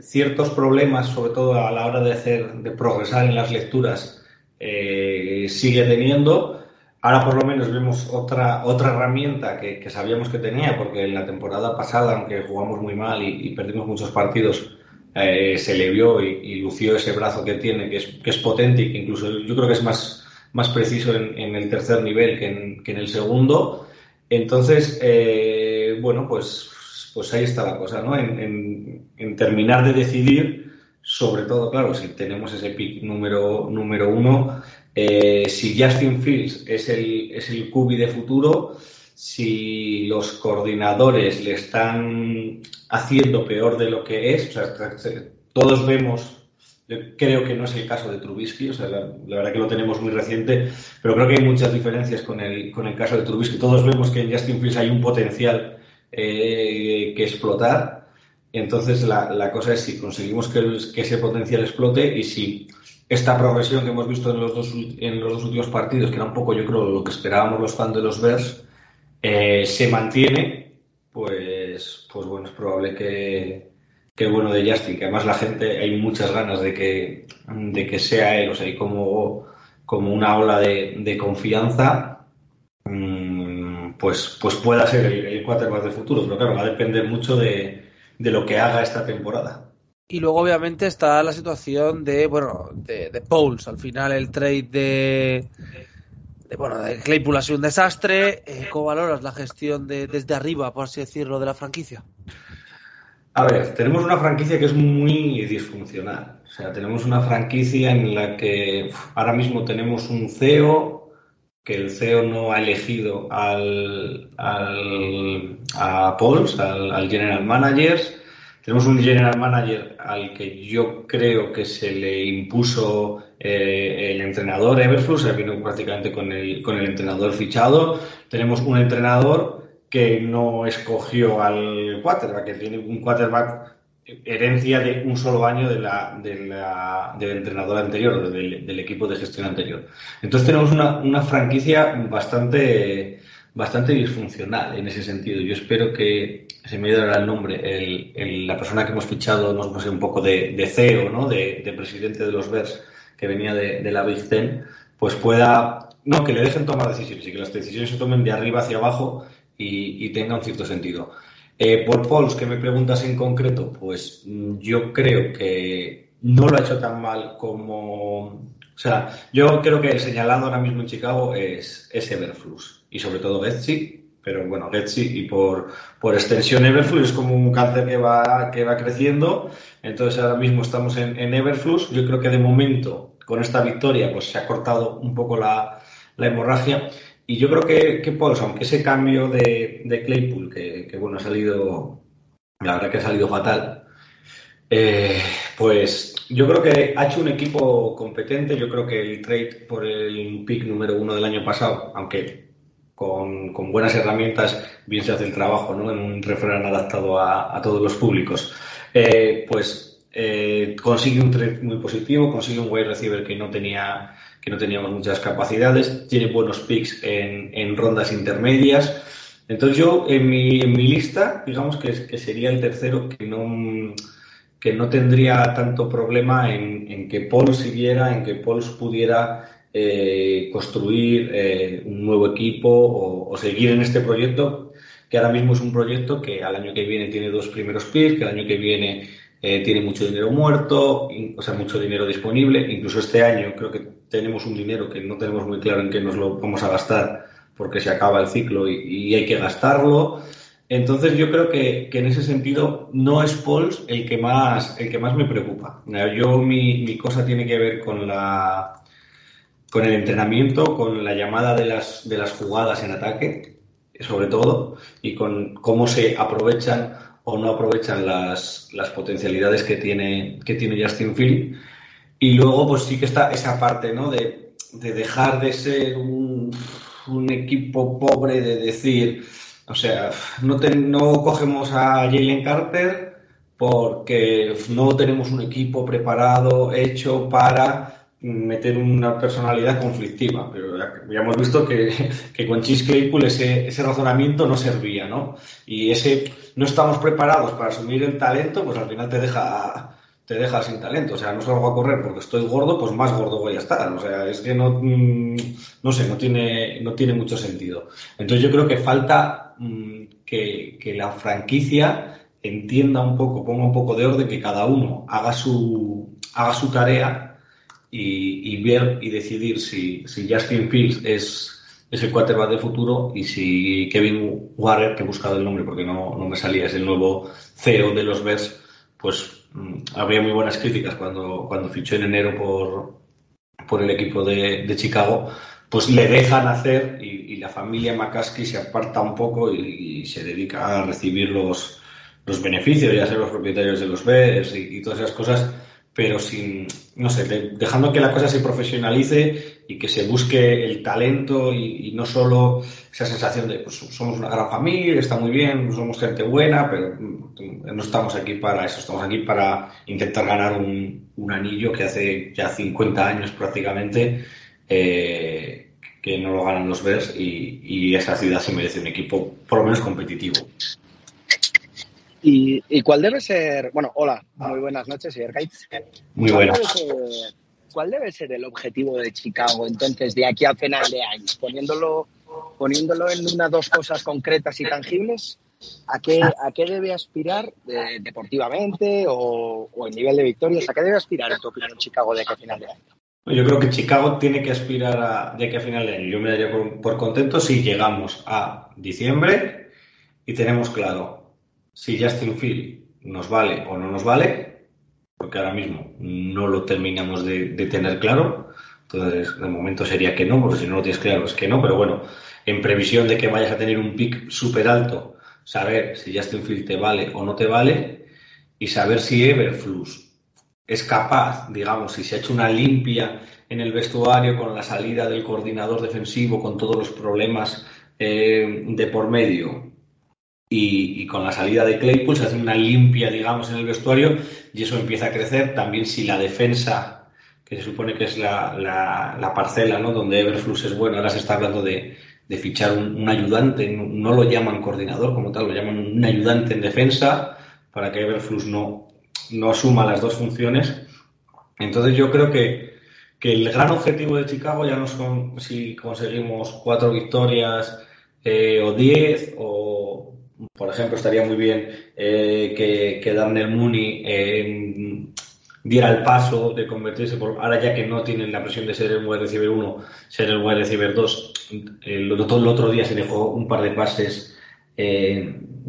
ciertos problemas, sobre todo a la hora de hacer, de progresar en las lecturas, eh, sigue teniendo Ahora por lo menos vemos otra, otra herramienta que, sabíamos que tenía, porque en la temporada pasada, aunque jugamos muy mal y, perdimos muchos partidos, eh, se le vio y, lució ese brazo que tiene, que es, que es potente y que incluso yo creo que es más, más preciso en, el tercer nivel que en, que en el segundo. Entonces, eh, bueno, pues, pues ahí está la cosa, ¿no? En, en, terminar de decidir, sobre todo, claro, si tenemos ese pick número, número uno, eh, si Justin Fields es el, es el cubi de futuro, si los coordinadores le están haciendo peor de lo que es, todos vemos, creo que no es el caso de Trubisky, o sea, la, verdad que lo tenemos muy reciente, pero creo que hay muchas diferencias con el, con el caso de Trubisky. Todos vemos que en Justin Fields hay un potencial eh, que explotar. Entonces, la, la, cosa es si conseguimos que, que ese potencial explote y si esta progresión que hemos visto en los dos, en los dos últimos partidos, que era un poco, yo creo, lo que esperábamos los fans de los Bears, eh, se mantiene, pues, pues bueno, es probable que, que bueno de Justin, que además la gente, hay muchas ganas de que, de que sea él, o sea, hay como, como una ola de, confianza, mm, pues, pues pueda ser el, el quarterback del futuro, pero claro, va a depender mucho de, de lo que haga esta temporada. Y luego, obviamente, está la situación de, bueno, de, de Pauls. Al final, el trade de, bueno, Claypool ha sido un desastre. Eh, ¿Cómo valoras la gestión de, desde arriba, por así decirlo, de la franquicia? A ver, tenemos una franquicia que es muy disfuncional. O sea, tenemos una franquicia en la que ahora mismo tenemos un CEO, que el CEO no ha elegido al, al a Pauls, al, General Manager. Tenemos un General Manager al que yo creo que se le impuso eh, el entrenador Everflux, se vino prácticamente con el, con el entrenador fichado. Tenemos un entrenador que no escogió al quarterback, que tiene un quarterback herencia de un solo año de la, de la, del entrenador anterior, del, del, equipo de gestión anterior. Entonces tenemos una, una, franquicia bastante, bastante disfuncional en ese sentido. Yo espero que, se me el nombre, el, el, la persona que hemos fichado, no sé, un poco de, CEO, ¿no? de, de, presidente de los Bears, que venía de, la Big Ten, pues pueda, no, que le dejen tomar decisiones y que las decisiones se tomen de arriba hacia abajo y, y tenga un cierto sentido. Eh, por Pauls, que me preguntas en concreto, pues mm, yo creo que no lo ha hecho tan mal como. O sea, yo creo que el señalado ahora mismo en Chicago es, es Everflux y sobre todo Getsy, pero bueno, Getsy y por, por extensión Everflux es como un cáncer que va, que va creciendo. Entonces ahora mismo estamos en, en Everflux. Yo creo que de momento, con esta victoria, pues se ha cortado un poco la, la hemorragia. Y yo creo que, que aunque ese cambio de, de Claypool, que, bueno, ha salido, la verdad que ha salido fatal, eh, pues yo creo que ha hecho un equipo competente. Yo creo que el trade por el pick número uno del año pasado, aunque con, buenas herramientas, bien se hace el trabajo, ¿no? En un refrán adaptado a, todos los públicos. Eh, pues eh, consigue un trade muy positivo, consigue un wide receiver que no tenía que no teníamos muchas capacidades, tiene buenos picks en, rondas intermedias. Entonces yo en mi, en mi lista, digamos que, que, sería el tercero que no, que no tendría tanto problema en, en que Paul siguiera, en que Paul pudiera eh, construir eh, un nuevo equipo o, seguir en este proyecto, que ahora mismo es un proyecto que al año que viene tiene dos primeros picks, que el año que viene eh, tiene mucho dinero muerto, o sea, mucho dinero disponible. Incluso este año creo que tenemos un dinero que no tenemos muy claro en qué nos lo vamos a gastar porque se acaba el ciclo y, hay que gastarlo. Entonces yo creo que, en ese sentido no es Pauls el que más, el que más me preocupa. Yo mi cosa tiene que ver con la con el entrenamiento, con la llamada de las, de las jugadas en ataque, sobre todo, y con cómo se aprovechan o no aprovechan las, las potencialidades que tiene, que tiene Justin Field. Y luego, pues sí que está esa parte, ¿no? De, de dejar de ser un, un, equipo pobre, de decir, o sea, no, no cogemos a Jalen Carter porque no tenemos un equipo preparado, hecho para meter una personalidad conflictiva, pero ya, hemos visto que, que con Chis Claypool ese, ese, razonamiento no servía, ¿no? Y ese no estamos preparados para asumir el talento, pues al final te deja te deja sin talento, o sea, no salgo a correr porque estoy gordo, pues más gordo voy a estar, o sea, es que no, mm, no sé, no tiene, no tiene mucho sentido. Entonces yo creo que falta mmm, que, que la franquicia entienda un poco, ponga un poco de orden, que cada uno haga su, haga su tarea y, ver y decidir si, si Justin Fields es, es el quarterback de futuro y si Kevin Warren, que he buscado el nombre porque no, no me salía, es el nuevo CEO de los Bears, pues mm, habría muy buenas críticas cuando, cuando fichó en enero por, por el equipo de, de Chicago, pues le dejan hacer y, la familia McCaskey se aparta un poco y, se dedica a recibir los, los beneficios, ya sea los propietarios de los Bears y todas esas cosas pero sin, no sé, dejando que la cosa se profesionalice y que se busque el talento y, no solo esa sensación de, pues somos una gran familia, está muy bien, somos gente buena, pero no estamos aquí para eso, estamos aquí para intentar ganar un, un anillo que hace ya 50 años prácticamente eh, que no lo ganan los Bears y, y esa ciudad se merece un equipo por lo menos competitivo. ¿Y, ¿Y, cuál debe ser? Bueno, hola, muy buenas noches, señor Gates. Muy buenas. ¿Cuál debe ser el objetivo de Chicago entonces de aquí a final de año? Poniéndolo, poniéndolo en una dos cosas concretas y tangibles, ¿a qué, a qué debe aspirar de, deportivamente o, o, en nivel de victorias? ¿A qué debe aspirar en tu opinión Chicago de aquí a final de año? Yo creo que Chicago tiene que aspirar a, de aquí a final de año. Yo me daría por, contento si llegamos a diciembre y tenemos claro si Justin Field nos vale o no nos vale, porque ahora mismo no lo terminamos de, tener claro. Entonces, de momento sería que no, porque si no lo tienes claro es que no, pero bueno, en previsión de que vayas a tener un pick súper alto, saber si Justin Field te vale o no te vale y saber si Everflux es capaz, digamos, si se ha hecho una limpia en el vestuario con la salida del coordinador defensivo, con todos los problemas eh, de por medio y, con la salida de Claypool, se hace una limpia, digamos, en el vestuario y eso empieza a crecer. También si la defensa, que se supone que es la, parcela, ¿no? Donde Everflux es bueno, ahora se está hablando de, fichar un, ayudante, no, lo llaman coordinador como tal, lo llaman un ayudante en defensa para que Everflux no, no suma las dos funciones. Entonces yo creo que, el gran objetivo de Chicago ya no son si conseguimos cuatro victorias eh, o diez, o por ejemplo estaría muy bien eh, que, que Darnell Mooney eh, diera el paso de convertirse, por, ahora ya que no tienen la presión de ser el wide receiver 1, ser el wide receiver 2, el, el, otro día se dejó un par de pases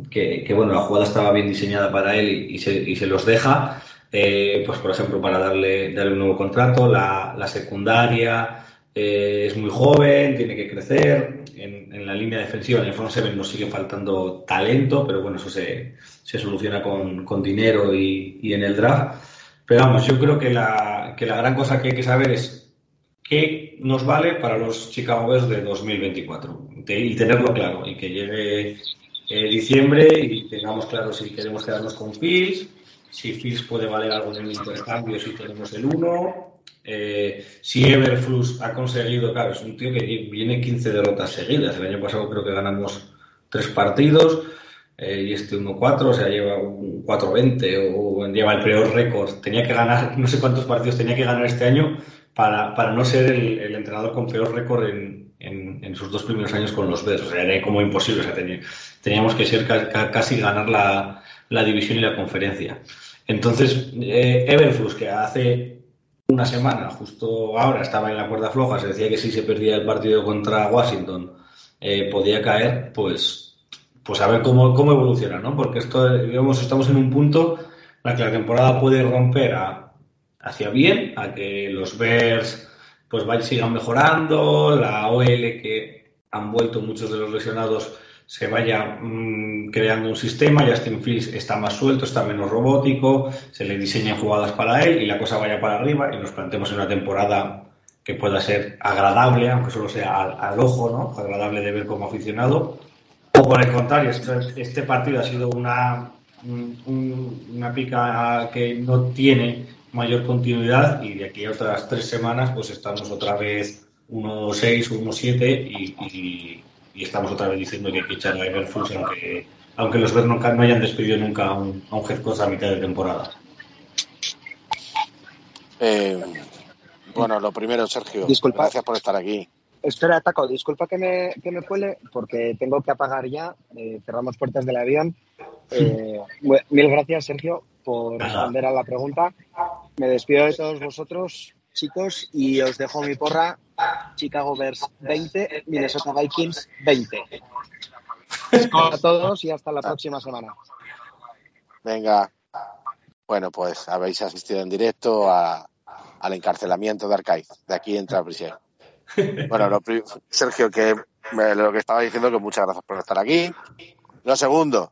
que, bueno, la jugada estaba bien diseñada para él y, se, los deja, eh, pues por ejemplo, para darle, darle un nuevo contrato, la, secundaria eh, es muy joven, tiene que crecer, en, la línea defensiva, en el front seven nos sigue faltando talento, pero bueno, eso se, soluciona con, dinero y, en el draft. Pero vamos, yo creo que la, que la gran cosa que hay que saber es qué nos vale para los Chicago Bears de 2024 y tenerlo claro y que llegue eh, diciembre y tengamos claro si queremos quedarnos con Fields, si Fields puede valer algo en el intercambio si tenemos el 1, eh, si Everflux ha conseguido, claro, es un tío que viene 15 derrotas seguidas, el año pasado creo que ganamos tres partidos eh, y este 1-4, o sea, lleva un 4-20 o lleva el peor récord, tenía que ganar, [laughs] no sé cuántos partidos tenía que ganar este año para, para no ser el, entrenador con peor récord en, en, sus dos primeros años con los Bears. O sea, era como imposible. O sea, teníamos que ser casi ganar la, división y la conferencia. Entonces, eh, Everflux, que hace una semana, justo ahora, estaba en la cuerda floja, se decía que si se perdía el partido contra Washington eh, podía caer, pues, pues a ver cómo, cómo evoluciona, ¿no? Porque esto, estamos en un punto en el que la temporada puede romper hacia bien, a que los Bears pues sigan mejorando, la OL que han vuelto muchos de los lesionados se vaya mm, creando un sistema, Justin Fields está más suelto, está menos robótico, se le diseñan jugadas para él y la cosa vaya para arriba y nos planteemos en una temporada que pueda ser agradable, aunque solo sea al, ojo, ¿no? Agradable de ver como aficionado. O por el contrario, este partido ha sido una, una pica que no tiene mayor continuidad y de aquí a otras tres semanas pues estamos otra vez 1-6 o 1-7 y, estamos otra vez diciendo que hay que echar a Everflux aunque, aunque los Bears no, hayan despedido nunca a un, a un head coach a mitad de temporada. Eh, bueno, lo primero, Sergio, Disculpa. gracias por estar aquí. Espera, Taco, disculpa que me, que me cuele porque tengo que apagar ya. Eh, cerramos puertas del avión. Eh, mil gracias, Sergio, por responder a la pregunta. Me despido de todos vosotros, chicos, y os dejo mi porra. Chicago Bears 20, Minnesota Vikings 20. A todos y hasta la próxima semana. Venga. Bueno, pues habéis asistido en directo al encarcelamiento de Arcaiz. De aquí entra a prisión. Bueno, Sergio, que lo que estaba diciendo, que muchas gracias por estar aquí. Lo segundo,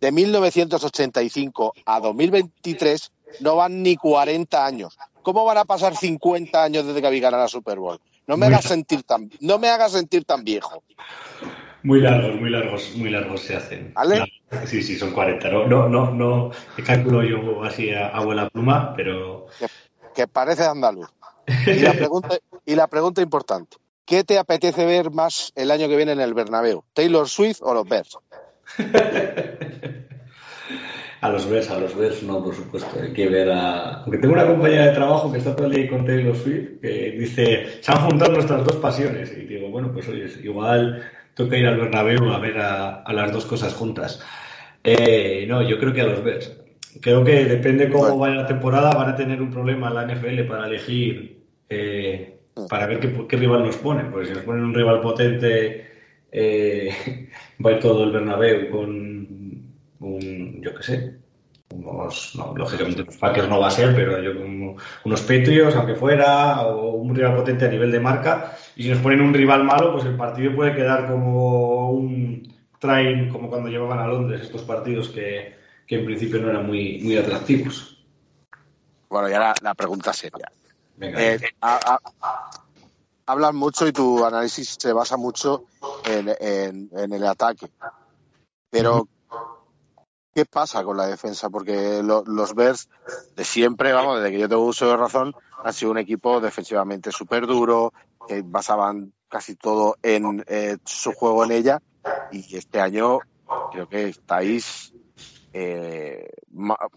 de 1985 a 2023 no van ni 40 años. ¿Cómo van a pasar 50 años desde que habéis ganado la Super Bowl? No me hagas sentir tan, no me hagas sentir tan viejo. Muy largos, muy largos, muy largos se hacen. Sí, sí, son 40. No, no, no, no calculo yo así a, abuela pluma, pero. Que, parece andaluz. Y la, pregunta, y la pregunta importante: ¿qué te apetece ver más el año que viene en el Bernabéu? ¿Taylor Swift o los Bears? [laughs] a los Bears, a los Bears no, por supuesto. Hay que ver a. Aunque tengo una compañera de trabajo que está todo el día con Taylor Swift, que dice: se han juntado nuestras dos pasiones. Y digo, bueno, pues oye, igual toca ir al Bernabéu a ver a, las dos cosas juntas. Eh, no, yo creo que a los Bears. Creo que depende cómo vaya la temporada, van a tener un problema la NFL para elegir eh, para ver qué, rival nos pone. Porque si nos ponen un rival potente, eh, [laughs] va a ir todo el Bernabéu con un, yo qué sé, unos, no, lógicamente los Packers no va a ser, pero yo como unos Patriots, aunque fuera, o un rival potente a nivel de marca, y si nos ponen un rival malo, pues el partido puede quedar como un train, como cuando llevaban a Londres estos partidos que, en principio no eran muy, muy atractivos. Bueno, y ahora la pregunta seria. Eh, hablas mucho y tu análisis se basa mucho en, el ataque. Pero, ¿qué pasa con la defensa? Porque los Bears de siempre, vamos, desde que yo tengo uso de razón, han sido un equipo defensivamente súper duro, que basaban casi todo en eh, su juego en ella. Y este año creo que estáis eh,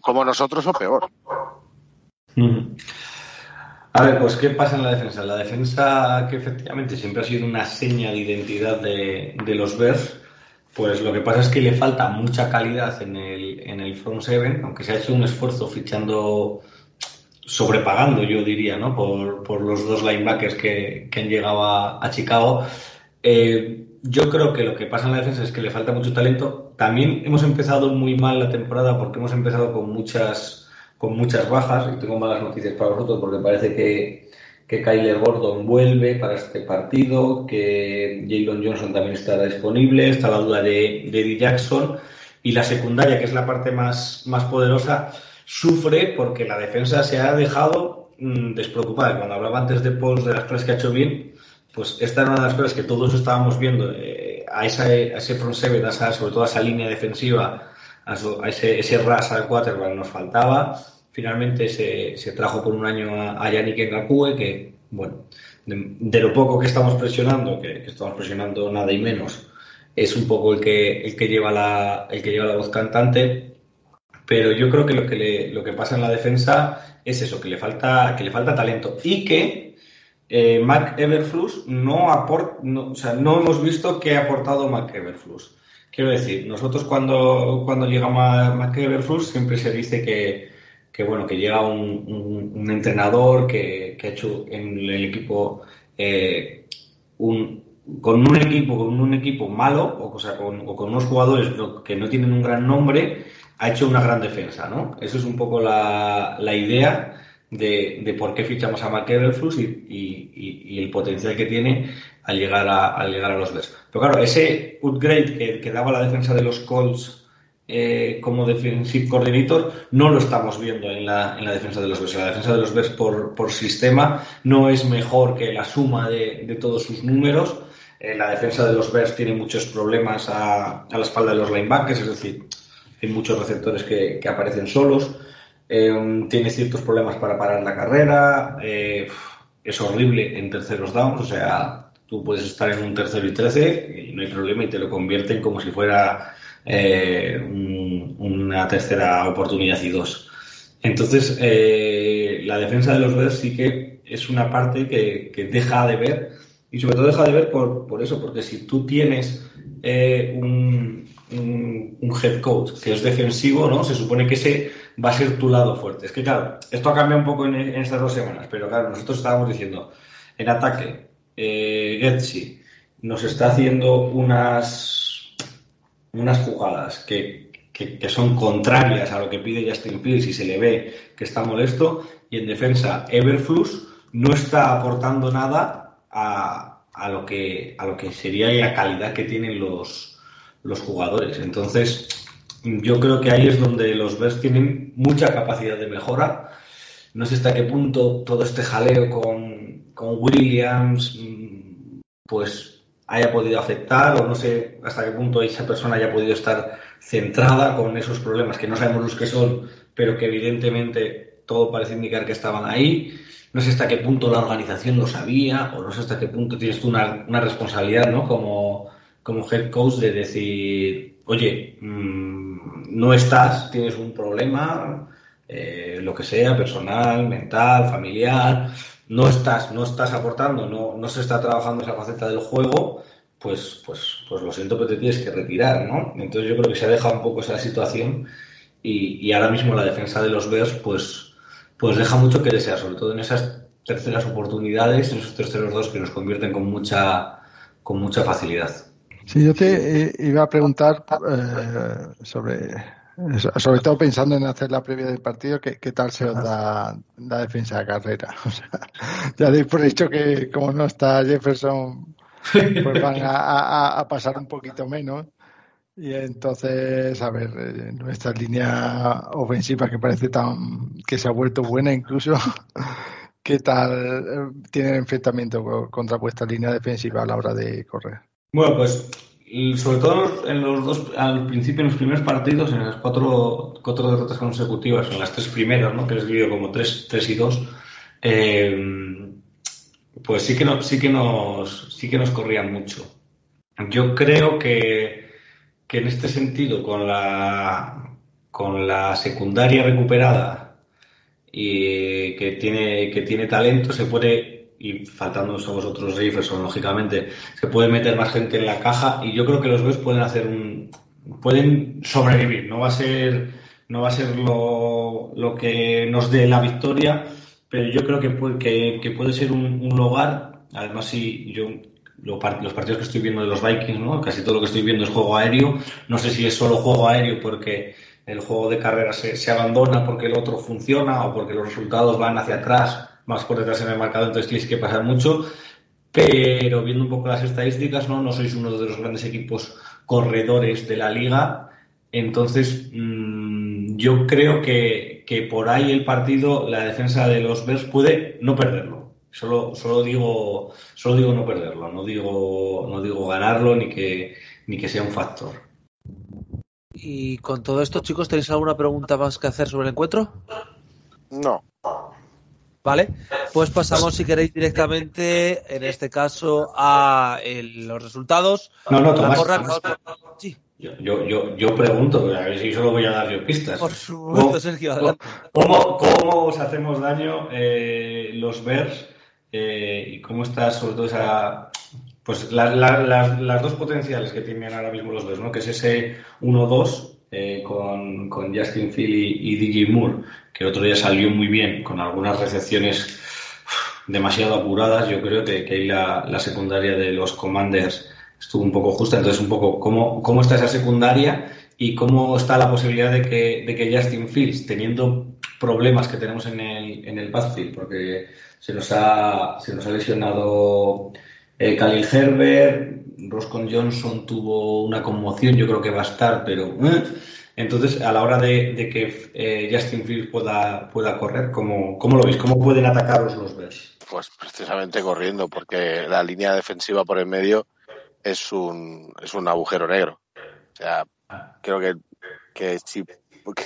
como nosotros o peor. A ver, pues ¿qué pasa en la defensa? La defensa que efectivamente siempre ha sido una seña de identidad de, los Bears, pues lo que pasa es que le falta mucha calidad en el, en el front seven, aunque se ha hecho un esfuerzo fichando, sobrepagando yo diría, ¿no? Por, los dos linebackers que, han llegado a, Chicago. Eh, yo creo que lo que pasa en la defensa es que le falta mucho talento. También hemos empezado muy mal la temporada porque hemos empezado con muchas con muchas bajas y tengo malas noticias para vosotros porque parece que, que Kyler Gordon vuelve para este partido, que Jalen Johnson también estará disponible, está la duda de, de Eddie Jackson y la secundaria, que es la parte más, más poderosa, sufre porque la defensa se ha dejado mm, despreocupada. Cuando hablaba antes de Paul de las cosas que ha hecho bien, pues esta era una de las cosas que todos estábamos viendo eh, a, esa, a ese front seven, sobre todo a esa línea defensiva, a, ese, ese ras al quarterback nos faltaba Finalmente se, trajo por un año a, Yannick Ngakue, que, bueno, de, lo poco que estamos presionando, que, estamos presionando nada y menos, es un poco el que, el que, lleva, la, el que lleva la voz cantante. Pero yo creo que lo que, lo que pasa en la defensa es eso, que le falta, que le falta talento y que eh, Mac Everflux no aporta, o sea, no hemos visto qué ha aportado Mac Everflux. Quiero decir, nosotros cuando, cuando llega Mac Everflux siempre se dice que, que bueno, que llega un, entrenador que, ha hecho en el equipo eh, un, con un equipo, con un equipo malo, o, sea, con, unos jugadores que no tienen un gran nombre, ha hecho una gran defensa, ¿no? Eso es un poco la, idea de, por qué fichamos a Mark Everflux y, el potencial que tiene al llegar a, al llegar a los Bears. Pero claro, ese upgrade que, que daba la defensa de los Colts eh, como defensive coordinator no lo estamos viendo en la, en la defensa de los Bears. La defensa de los Bears por, por sistema no es mejor que la suma de, de todos sus números. Eh, la defensa de los Bears tiene muchos problemas a, a, la espalda de los linebackers, es decir, hay muchos receptores que, que aparecen solos. Eh, tiene ciertos problemas para parar la carrera. es horrible en terceros downs, o sea, tú puedes estar en un tercero y trece y no hay problema y te lo convierten como si fuera eh, una tercera oportunidad y dos. Entonces, eh, la defensa de los Bears sí que es una parte que, deja de ver y sobre todo deja de ver por, por eso, porque si tú tienes eh, un, un, head coach que es defensivo, ¿no? Se supone que ese va a ser tu lado fuerte. Es que claro, esto ha cambiado un poco en, estas dos semanas, pero claro, nosotros estábamos diciendo, en ataque, eh, nos está haciendo unas unas jugadas que, son contrarias a lo que pide Justin Fields y se le ve que está molesto, y en defensa Everflux no está aportando nada a, a, lo, que, a lo que sería la calidad que tienen los, los jugadores. Entonces, yo creo que ahí es donde los Bears tienen mucha capacidad de mejora. No sé hasta qué punto todo este jaleo con, con Williams, mm, pues haya podido afectar o no sé hasta qué punto esa persona haya podido estar centrada con esos problemas que no sabemos los que son, pero que evidentemente todo parece indicar que estaban ahí. No sé hasta qué punto la organización lo sabía o no sé hasta qué punto tienes tú una, responsabilidad ¿no? como, como head coach de decir, oye, mm, no estás, tienes un problema, eh, lo que sea, personal, mental, familiar, no estás, no estás aportando, no, no se está trabajando esa faceta del juego, pues, pues, pues lo siento, pero te tienes que retirar, ¿no? Entonces yo creo que se ha dejado un poco esa situación y, ahora mismo la defensa de los Bears, pues, pues deja mucho que desear, sobre todo en esas terceras oportunidades, en esos terceros dos que nos convierten con mucha, con mucha facilidad. Sí, yo te eh, iba a preguntar eh, sobre, sobre todo pensando en hacer la previa del partido, ¿qué, tal se os da la defensa de carrera? [laughs] O sea, ya deis por hecho que como no está Jefferson, pues van a pasar un poquito menos. Y entonces, a ver, eh, nuestra línea ofensiva que parece tan que se ha vuelto buena incluso, [laughs] ¿qué tal eh, tiene enfrentamiento contra vuestra línea defensiva a la hora de correr? Bueno, pues sobre todo en los dos, al principio en los primeros partidos, en las cuatro, cuatro derrotas consecutivas, en las tres primeras, ¿no? que les dividido como tres, tres y dos, eh, pues sí que, sí, que nos, sí que nos corrían mucho. Yo creo que que en este sentido, con la, con la secundaria recuperada y que tiene, que tiene talento, se puede, y faltando a vosotros Jefferson, lógicamente, se puede meter más gente en la caja y yo creo que los Bears pueden hacer un, pueden sobrevivir, no va a ser, no va a ser lo, lo que nos dé la victoria, pero yo creo que puede, que, que puede ser un, un lugar, además si yo los partidos que estoy viendo de los Vikings, ¿no? Casi todo lo que estoy viendo es juego aéreo. No sé si es solo juego aéreo porque el juego de carrera se, abandona porque el otro funciona o porque los resultados van hacia atrás, más por detrás en el marcador, entonces tienes que pasar mucho. Pero viendo un poco las estadísticas, ¿no? No sois uno de los grandes equipos corredores de la liga. Entonces, mm, yo creo que, que por ahí el partido, la defensa de los Bears puede no perderlo Solo, solo digo, solo digo no perderlo, no digo, no digo ganarlo ni que, ni que sea un factor. Y con todo esto, chicos, ¿tenéis alguna pregunta más que hacer sobre el encuentro? No. Vale, pues pasamos, si queréis, directamente, en este caso, a los resultados. No, no, Tomás, Sí. Yo, yo, yo, pregunto, a ver si solo voy a dar yo pistas. Por supuesto, Sergio. ¿Cómo, ¿Cómo, os hacemos daño eh, los Bears eh, y cómo está sobre todo esa pues las dos potenciales que tienen ahora mismo los dos, ¿no? que es ese 1-2 eh, con, con, Justin Philly y, DJ Moore, que otro día salió muy bien, con algunas recepciones demasiado apuradas. Yo creo que, que ahí la, secundaria de los Commanders estuvo un poco justa. Entonces, un poco, ¿cómo, cómo está esa secundaria y cómo está la posibilidad de que, de que Justin Fields, teniendo problemas que tenemos en el, en el backfield, porque se nos ha, se nos ha lesionado eh, Khalil Herbert, Roscon Johnson tuvo una conmoción, yo creo que va a estar, pero... ¿eh? Entonces, a la hora de, que eh, Justin Fields pueda, pueda correr, ¿cómo, ¿cómo, lo veis? ¿Cómo pueden atacaros los Bears? Pues precisamente corriendo, porque la línea defensiva por el medio es un, es un agujero negro. O sea, creo que, que, si,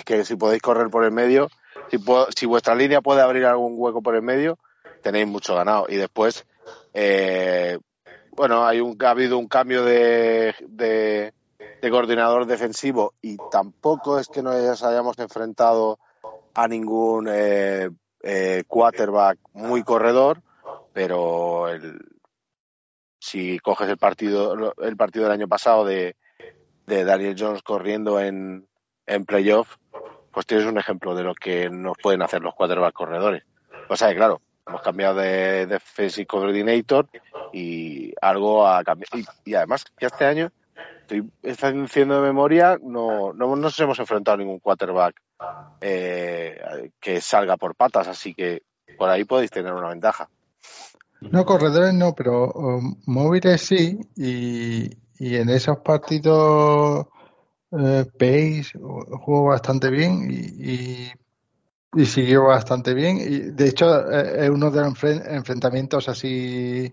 que, si podéis correr por el medio, si, si vuestra línea puede abrir algún hueco por el medio, tenéis mucho ganado. Y después, eh, bueno, hay un, ha habido un cambio de, de, coordinador defensivo y tampoco es que nos hayamos enfrentado a ningún eh, eh, quarterback muy corredor, pero el, si coges el partido el partido del año pasado de, de Daniel Jones corriendo en, en playoff, pues tienes un ejemplo de lo que nos pueden hacer los quarterback corredores. O sea, claro, hemos cambiado de defensive coordinator y algo ha cambiado. Y, además, que este año, estoy diciendo de memoria, no, no, nos hemos enfrentado a ningún quarterback eh, que salga por patas, así que por ahí podéis tener una ventaja. No, corredores no, pero um, móviles sí, y, y en esos partidos eh, Pace jugó bastante bien y siguió bastante bien. Y de hecho, eh, es uno de los enfrentamientos así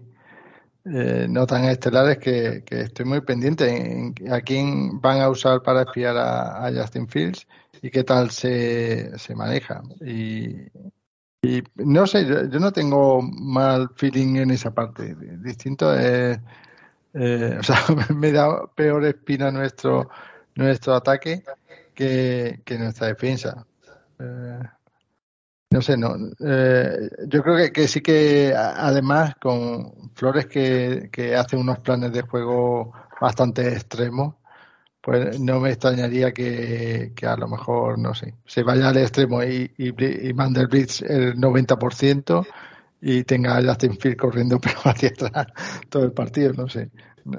eh, no tan estelares que, estoy muy pendiente a quién van a usar para espiar a, Justin Fields y qué tal se, se maneja. Y, no sé, yo, no tengo mal feeling en esa parte. Distinto es. Eh, [laughs] o sea, me da peor espina nuestro nuestro ataque que, que nuestra defensa. Eh, no sé, no. Eh, yo creo que, sí que además con Flores que, hace unos planes de juego bastante extremos, pues no me extrañaría que, a lo mejor, no sé, se vaya al extremo y, y, mande el blitz el 90% y tenga a Justin Field corriendo [laughs] pero hacia atrás todo el partido, no sé.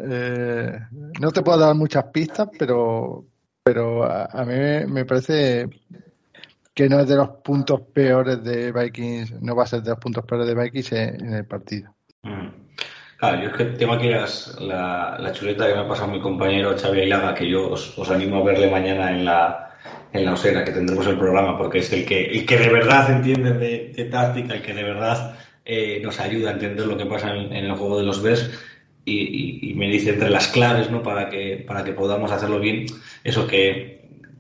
Eh, no te puedo dar muchas pistas, pero, pero a, mí me parece que no es de los puntos peores de Vikings, no va a ser de los puntos peores de Vikings en, el partido. Mm. Claro, yo es que tengo aquí la, chuleta que me ha pasado mi compañero Xavi Ailaga, que yo os, animo a verle mañana en la, en la Osera, que tendremos el programa, porque es el que, el que de verdad entiende de, táctica, el que de verdad eh, nos ayuda a entender lo que pasa en, el juego de los BES y, me dice entre las claves ¿no? para, que, para que podamos hacerlo bien, eso que,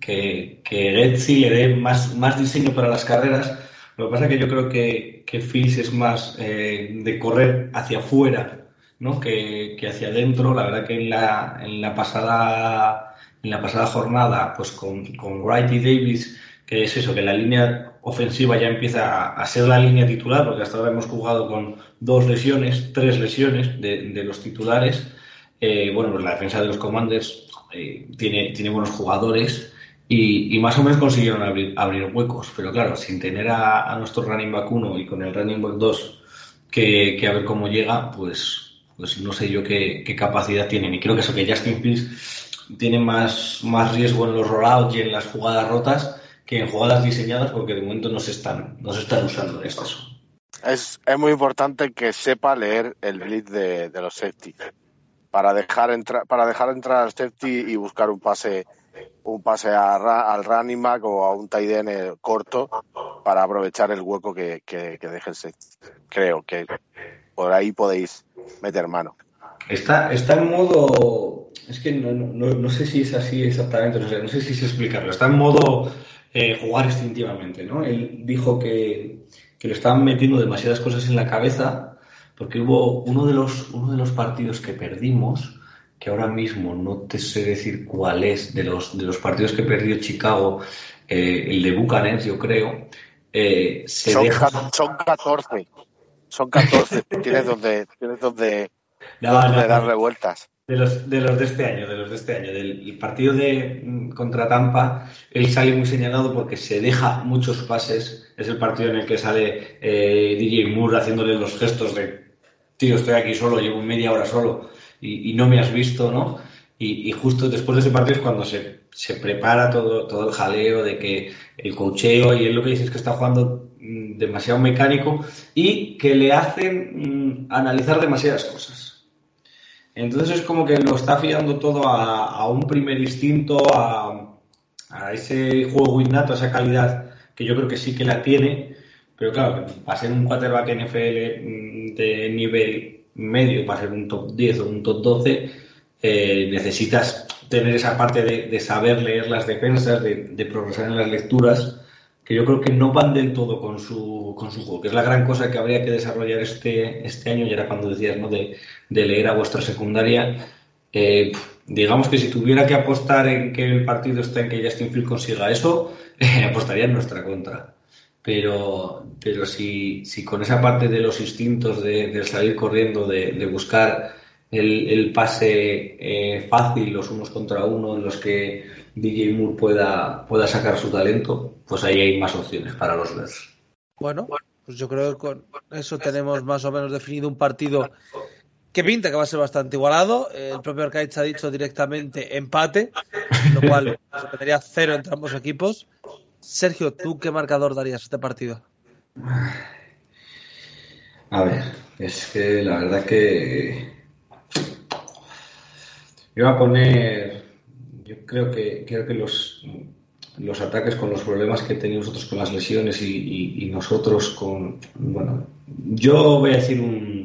que, que le dé más, más diseño para las carreras. Lo que pasa es que yo creo que, que Fils es más eh, de correr hacia afuera ¿no? que, que, hacia adentro. La verdad que en la, en la pasada en la pasada jornada, pues con, con Wright y Davis, que es eso, que la línea ofensiva ya empieza a, ser la línea titular, porque hasta ahora hemos jugado con dos lesiones, tres lesiones de, los titulares. Eh, bueno, pues la defensa de los Commanders eh, tiene, tiene buenos jugadores y, más o menos consiguieron abrir, abrir huecos, pero claro, sin tener a, nuestro running back 1 y con el running back 2 que, que, a ver cómo llega, pues, pues no sé yo qué, capacidad tienen. Y creo que eso que Justin Fields tiene más, más riesgo en los rollouts y en las jugadas rotas que en jugadas diseñadas porque de momento no se están, no se están usando en este Es, es muy importante que sepa leer el blitz de, los safety para dejar entrar para dejar entrar al safety y buscar un pase un pase al running back o a un tight end corto para aprovechar el hueco que, que, safety. Creo que por ahí podéis meter mano. Está, está en modo. Es que no, no, no sé si es así exactamente, no sé, no sé si se explicarlo. Está en modo eh, jugar instintivamente, ¿no? Él dijo que, que, le estaban metiendo demasiadas cosas en la cabeza porque hubo uno de los, uno de los partidos que perdimos, que ahora mismo no te sé decir cuál es, de los, de los partidos que perdió Chicago, eh, el de Bucanets, yo creo, eh, son, son 14. Son 14. tienes donde, tienes donde, dar revueltas. De los, de los de este año, de los de este año, del partido de mm, contra Tampa, él sale muy señalado porque se deja muchos pases. Es el partido en el que sale eh, DJ Moore haciéndole los gestos de tío, estoy aquí solo, llevo media hora solo y, no me has visto, ¿no? Y, justo después de ese partido es cuando se, se, prepara todo, todo el jaleo de que el cocheo y él lo que dice es que está jugando mm, demasiado mecánico y que le hacen mm, analizar demasiadas cosas. Entonces es como que lo está fiando todo a, un primer instinto, a, ese juego innato, a esa calidad que yo creo que sí que la tiene, pero claro, para ser un quarterback NFL mm, de nivel medio, para ser un top 10 o un top 12, eh, necesitas tener esa parte de, saber leer las defensas, de, progresar en las lecturas, que yo creo que no van del todo con su, con su juego, que es la gran cosa que habría que desarrollar este, este año, y era cuando decías, ¿no? De, de leer a vuestra secundaria. Eh, digamos que si tuviera que apostar en que el partido está en que Justin Field consiga eso, [laughs] apostaría en nuestra contra. Pero, pero si, si con esa parte de los instintos de, salir corriendo, de, buscar el, pase eh, fácil, los unos contra uno, en los que DJ Moore pueda, pueda sacar su talento, pues ahí hay más opciones para los Bears. Bueno, pues yo creo que con eso tenemos más o menos definido un partido que pinta que va a ser bastante igualado. El propio Arcaiz ha dicho directamente empate, lo cual [laughs] se metería cero entre ambos equipos. Sergio, ¿tú qué marcador darías a este partido? A ver, es que la verdad que yo voy a poner, yo creo que creo que los los ataques con los problemas que teníamos nosotros con las lesiones y nosotros con, bueno, yo voy a decir un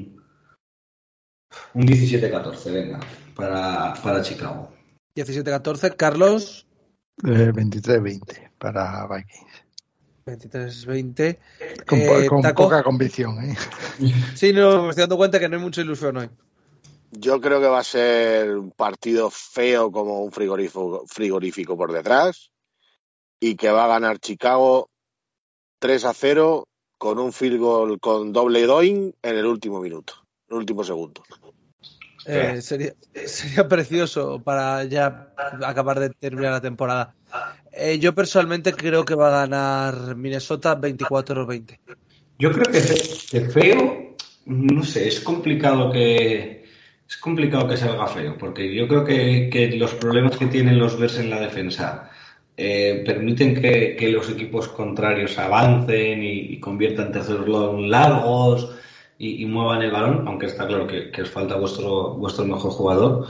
un 17-14, venga, para, para Chicago. 17-14, Carlos. 23-20 eh, para Vikings. 23-20. Con, eh, poca convicción, ¿eh? Sí, no, me estoy dando cuenta que no hay mucha ilusión hoy. Yo creo que va a ser un partido feo como un frigorífico, frigorífico por detrás y que va a ganar Chicago 3 a 0 con un field goal con doble doing en el último minuto, en el último segundo. Eh, sería, sería precioso para ya acabar de terminar la temporada. Eh, yo personalmente creo que va a ganar Minnesota 24-20. Yo creo que, feo, no sé, es complicado que es complicado que salga feo, porque yo creo que, los problemas que tienen los Bears en la defensa eh, permiten que, los equipos contrarios avancen y, conviertan terceros largos y, muevan el balón, aunque está claro que, os falta vuestro, vuestro mejor jugador.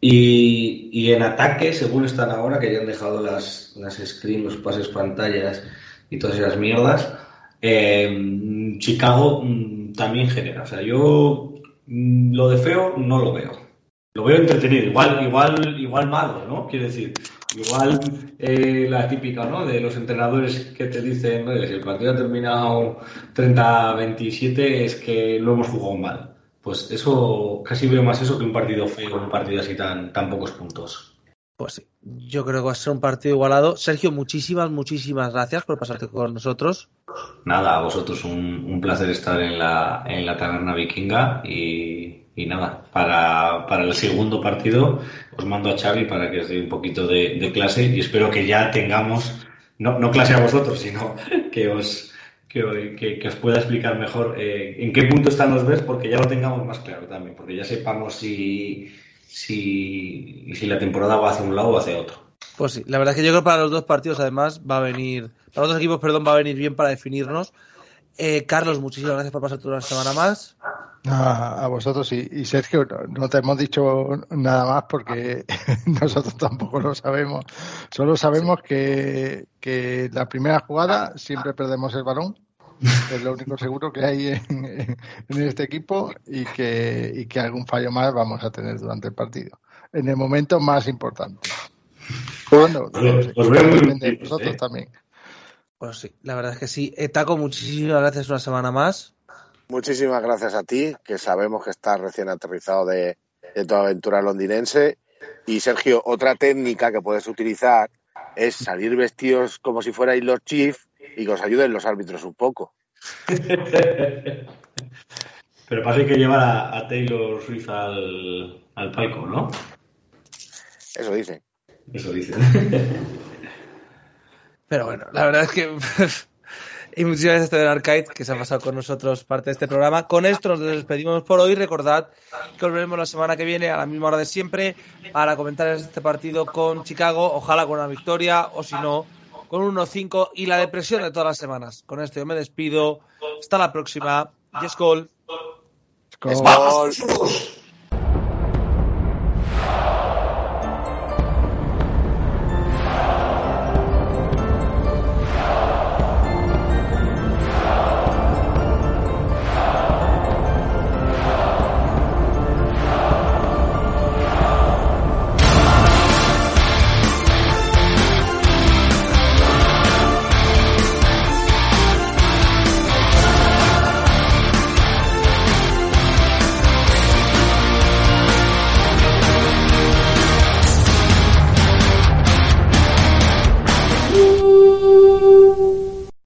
Y, en ataque, según están ahora, que ya han dejado las, las screens, los pases pantallas y todas esas mierdas, eh, Chicago mm, también genera. O sea, yo mm, lo de feo no lo veo. Lo veo entretenido, igual, igual, igual malo, ¿no? Quiero decir, igual eh, la típica, ¿no? De los entrenadores que te dicen, si el partido ha terminado 30-27 es que lo hemos jugado mal. Pues eso, casi veo más eso que un partido feo, un partido así tan, tan pocos puntos. Pues sí, yo creo que va a ser un partido igualado. Sergio, muchísimas, muchísimas gracias por pasarte con nosotros. Nada, a vosotros un, placer estar en la, en la taberna vikinga y, nada, para, para, el segundo partido os mando a Xavi para que os dé un poquito de, clase y espero que ya tengamos, no, no clase a vosotros, sino que os, que, os pueda explicar mejor eh, en qué punto están los BES, porque ya lo tengamos más claro también, porque ya sepamos si, si, si la temporada va hacia un lado o hacia otro. Pues sí, la verdad es que yo creo que para los dos partidos además va a venir, para los dos equipos, perdón, va a venir bien para definirnos. Eh, Carlos, muchísimas gracias por pasar toda una semana más. A, vosotros y, Sergio, no te hemos dicho nada más porque [laughs] nosotros tampoco lo sabemos. Solo sabemos que, que la primera jugada siempre perdemos el balón. Es lo único seguro que hay en, este equipo y que, y que algún fallo más vamos a tener durante el partido. En el momento más importante. Bueno, os veo muy vosotros también. Pues sí, la verdad es que sí. Eh, Taco, muchísimas gracias una semana más. Muchísimas gracias a ti, que sabemos que estás recién aterrizado de, tu aventura londinense. Y Sergio, otra técnica que puedes utilizar es salir vestidos como si fuerais los Chiefs y que os ayuden los árbitros un poco. [laughs] Pero pasa que llevar a, Taylor Swift al, al palco, ¿no? Eso dice. Eso dice. [laughs] Pero bueno, la verdad es que. [laughs] y muchísimas gracias a Arcade, que se ha pasado con nosotros parte de este programa. Con esto nos despedimos por hoy. Recordad que volveremos la semana que viene a la misma hora de siempre para comentar este partido con Chicago. Ojalá con una victoria, o si no, con un 1-5 y la depresión de todas las semanas. Con esto yo me despido. Hasta la próxima. Yes,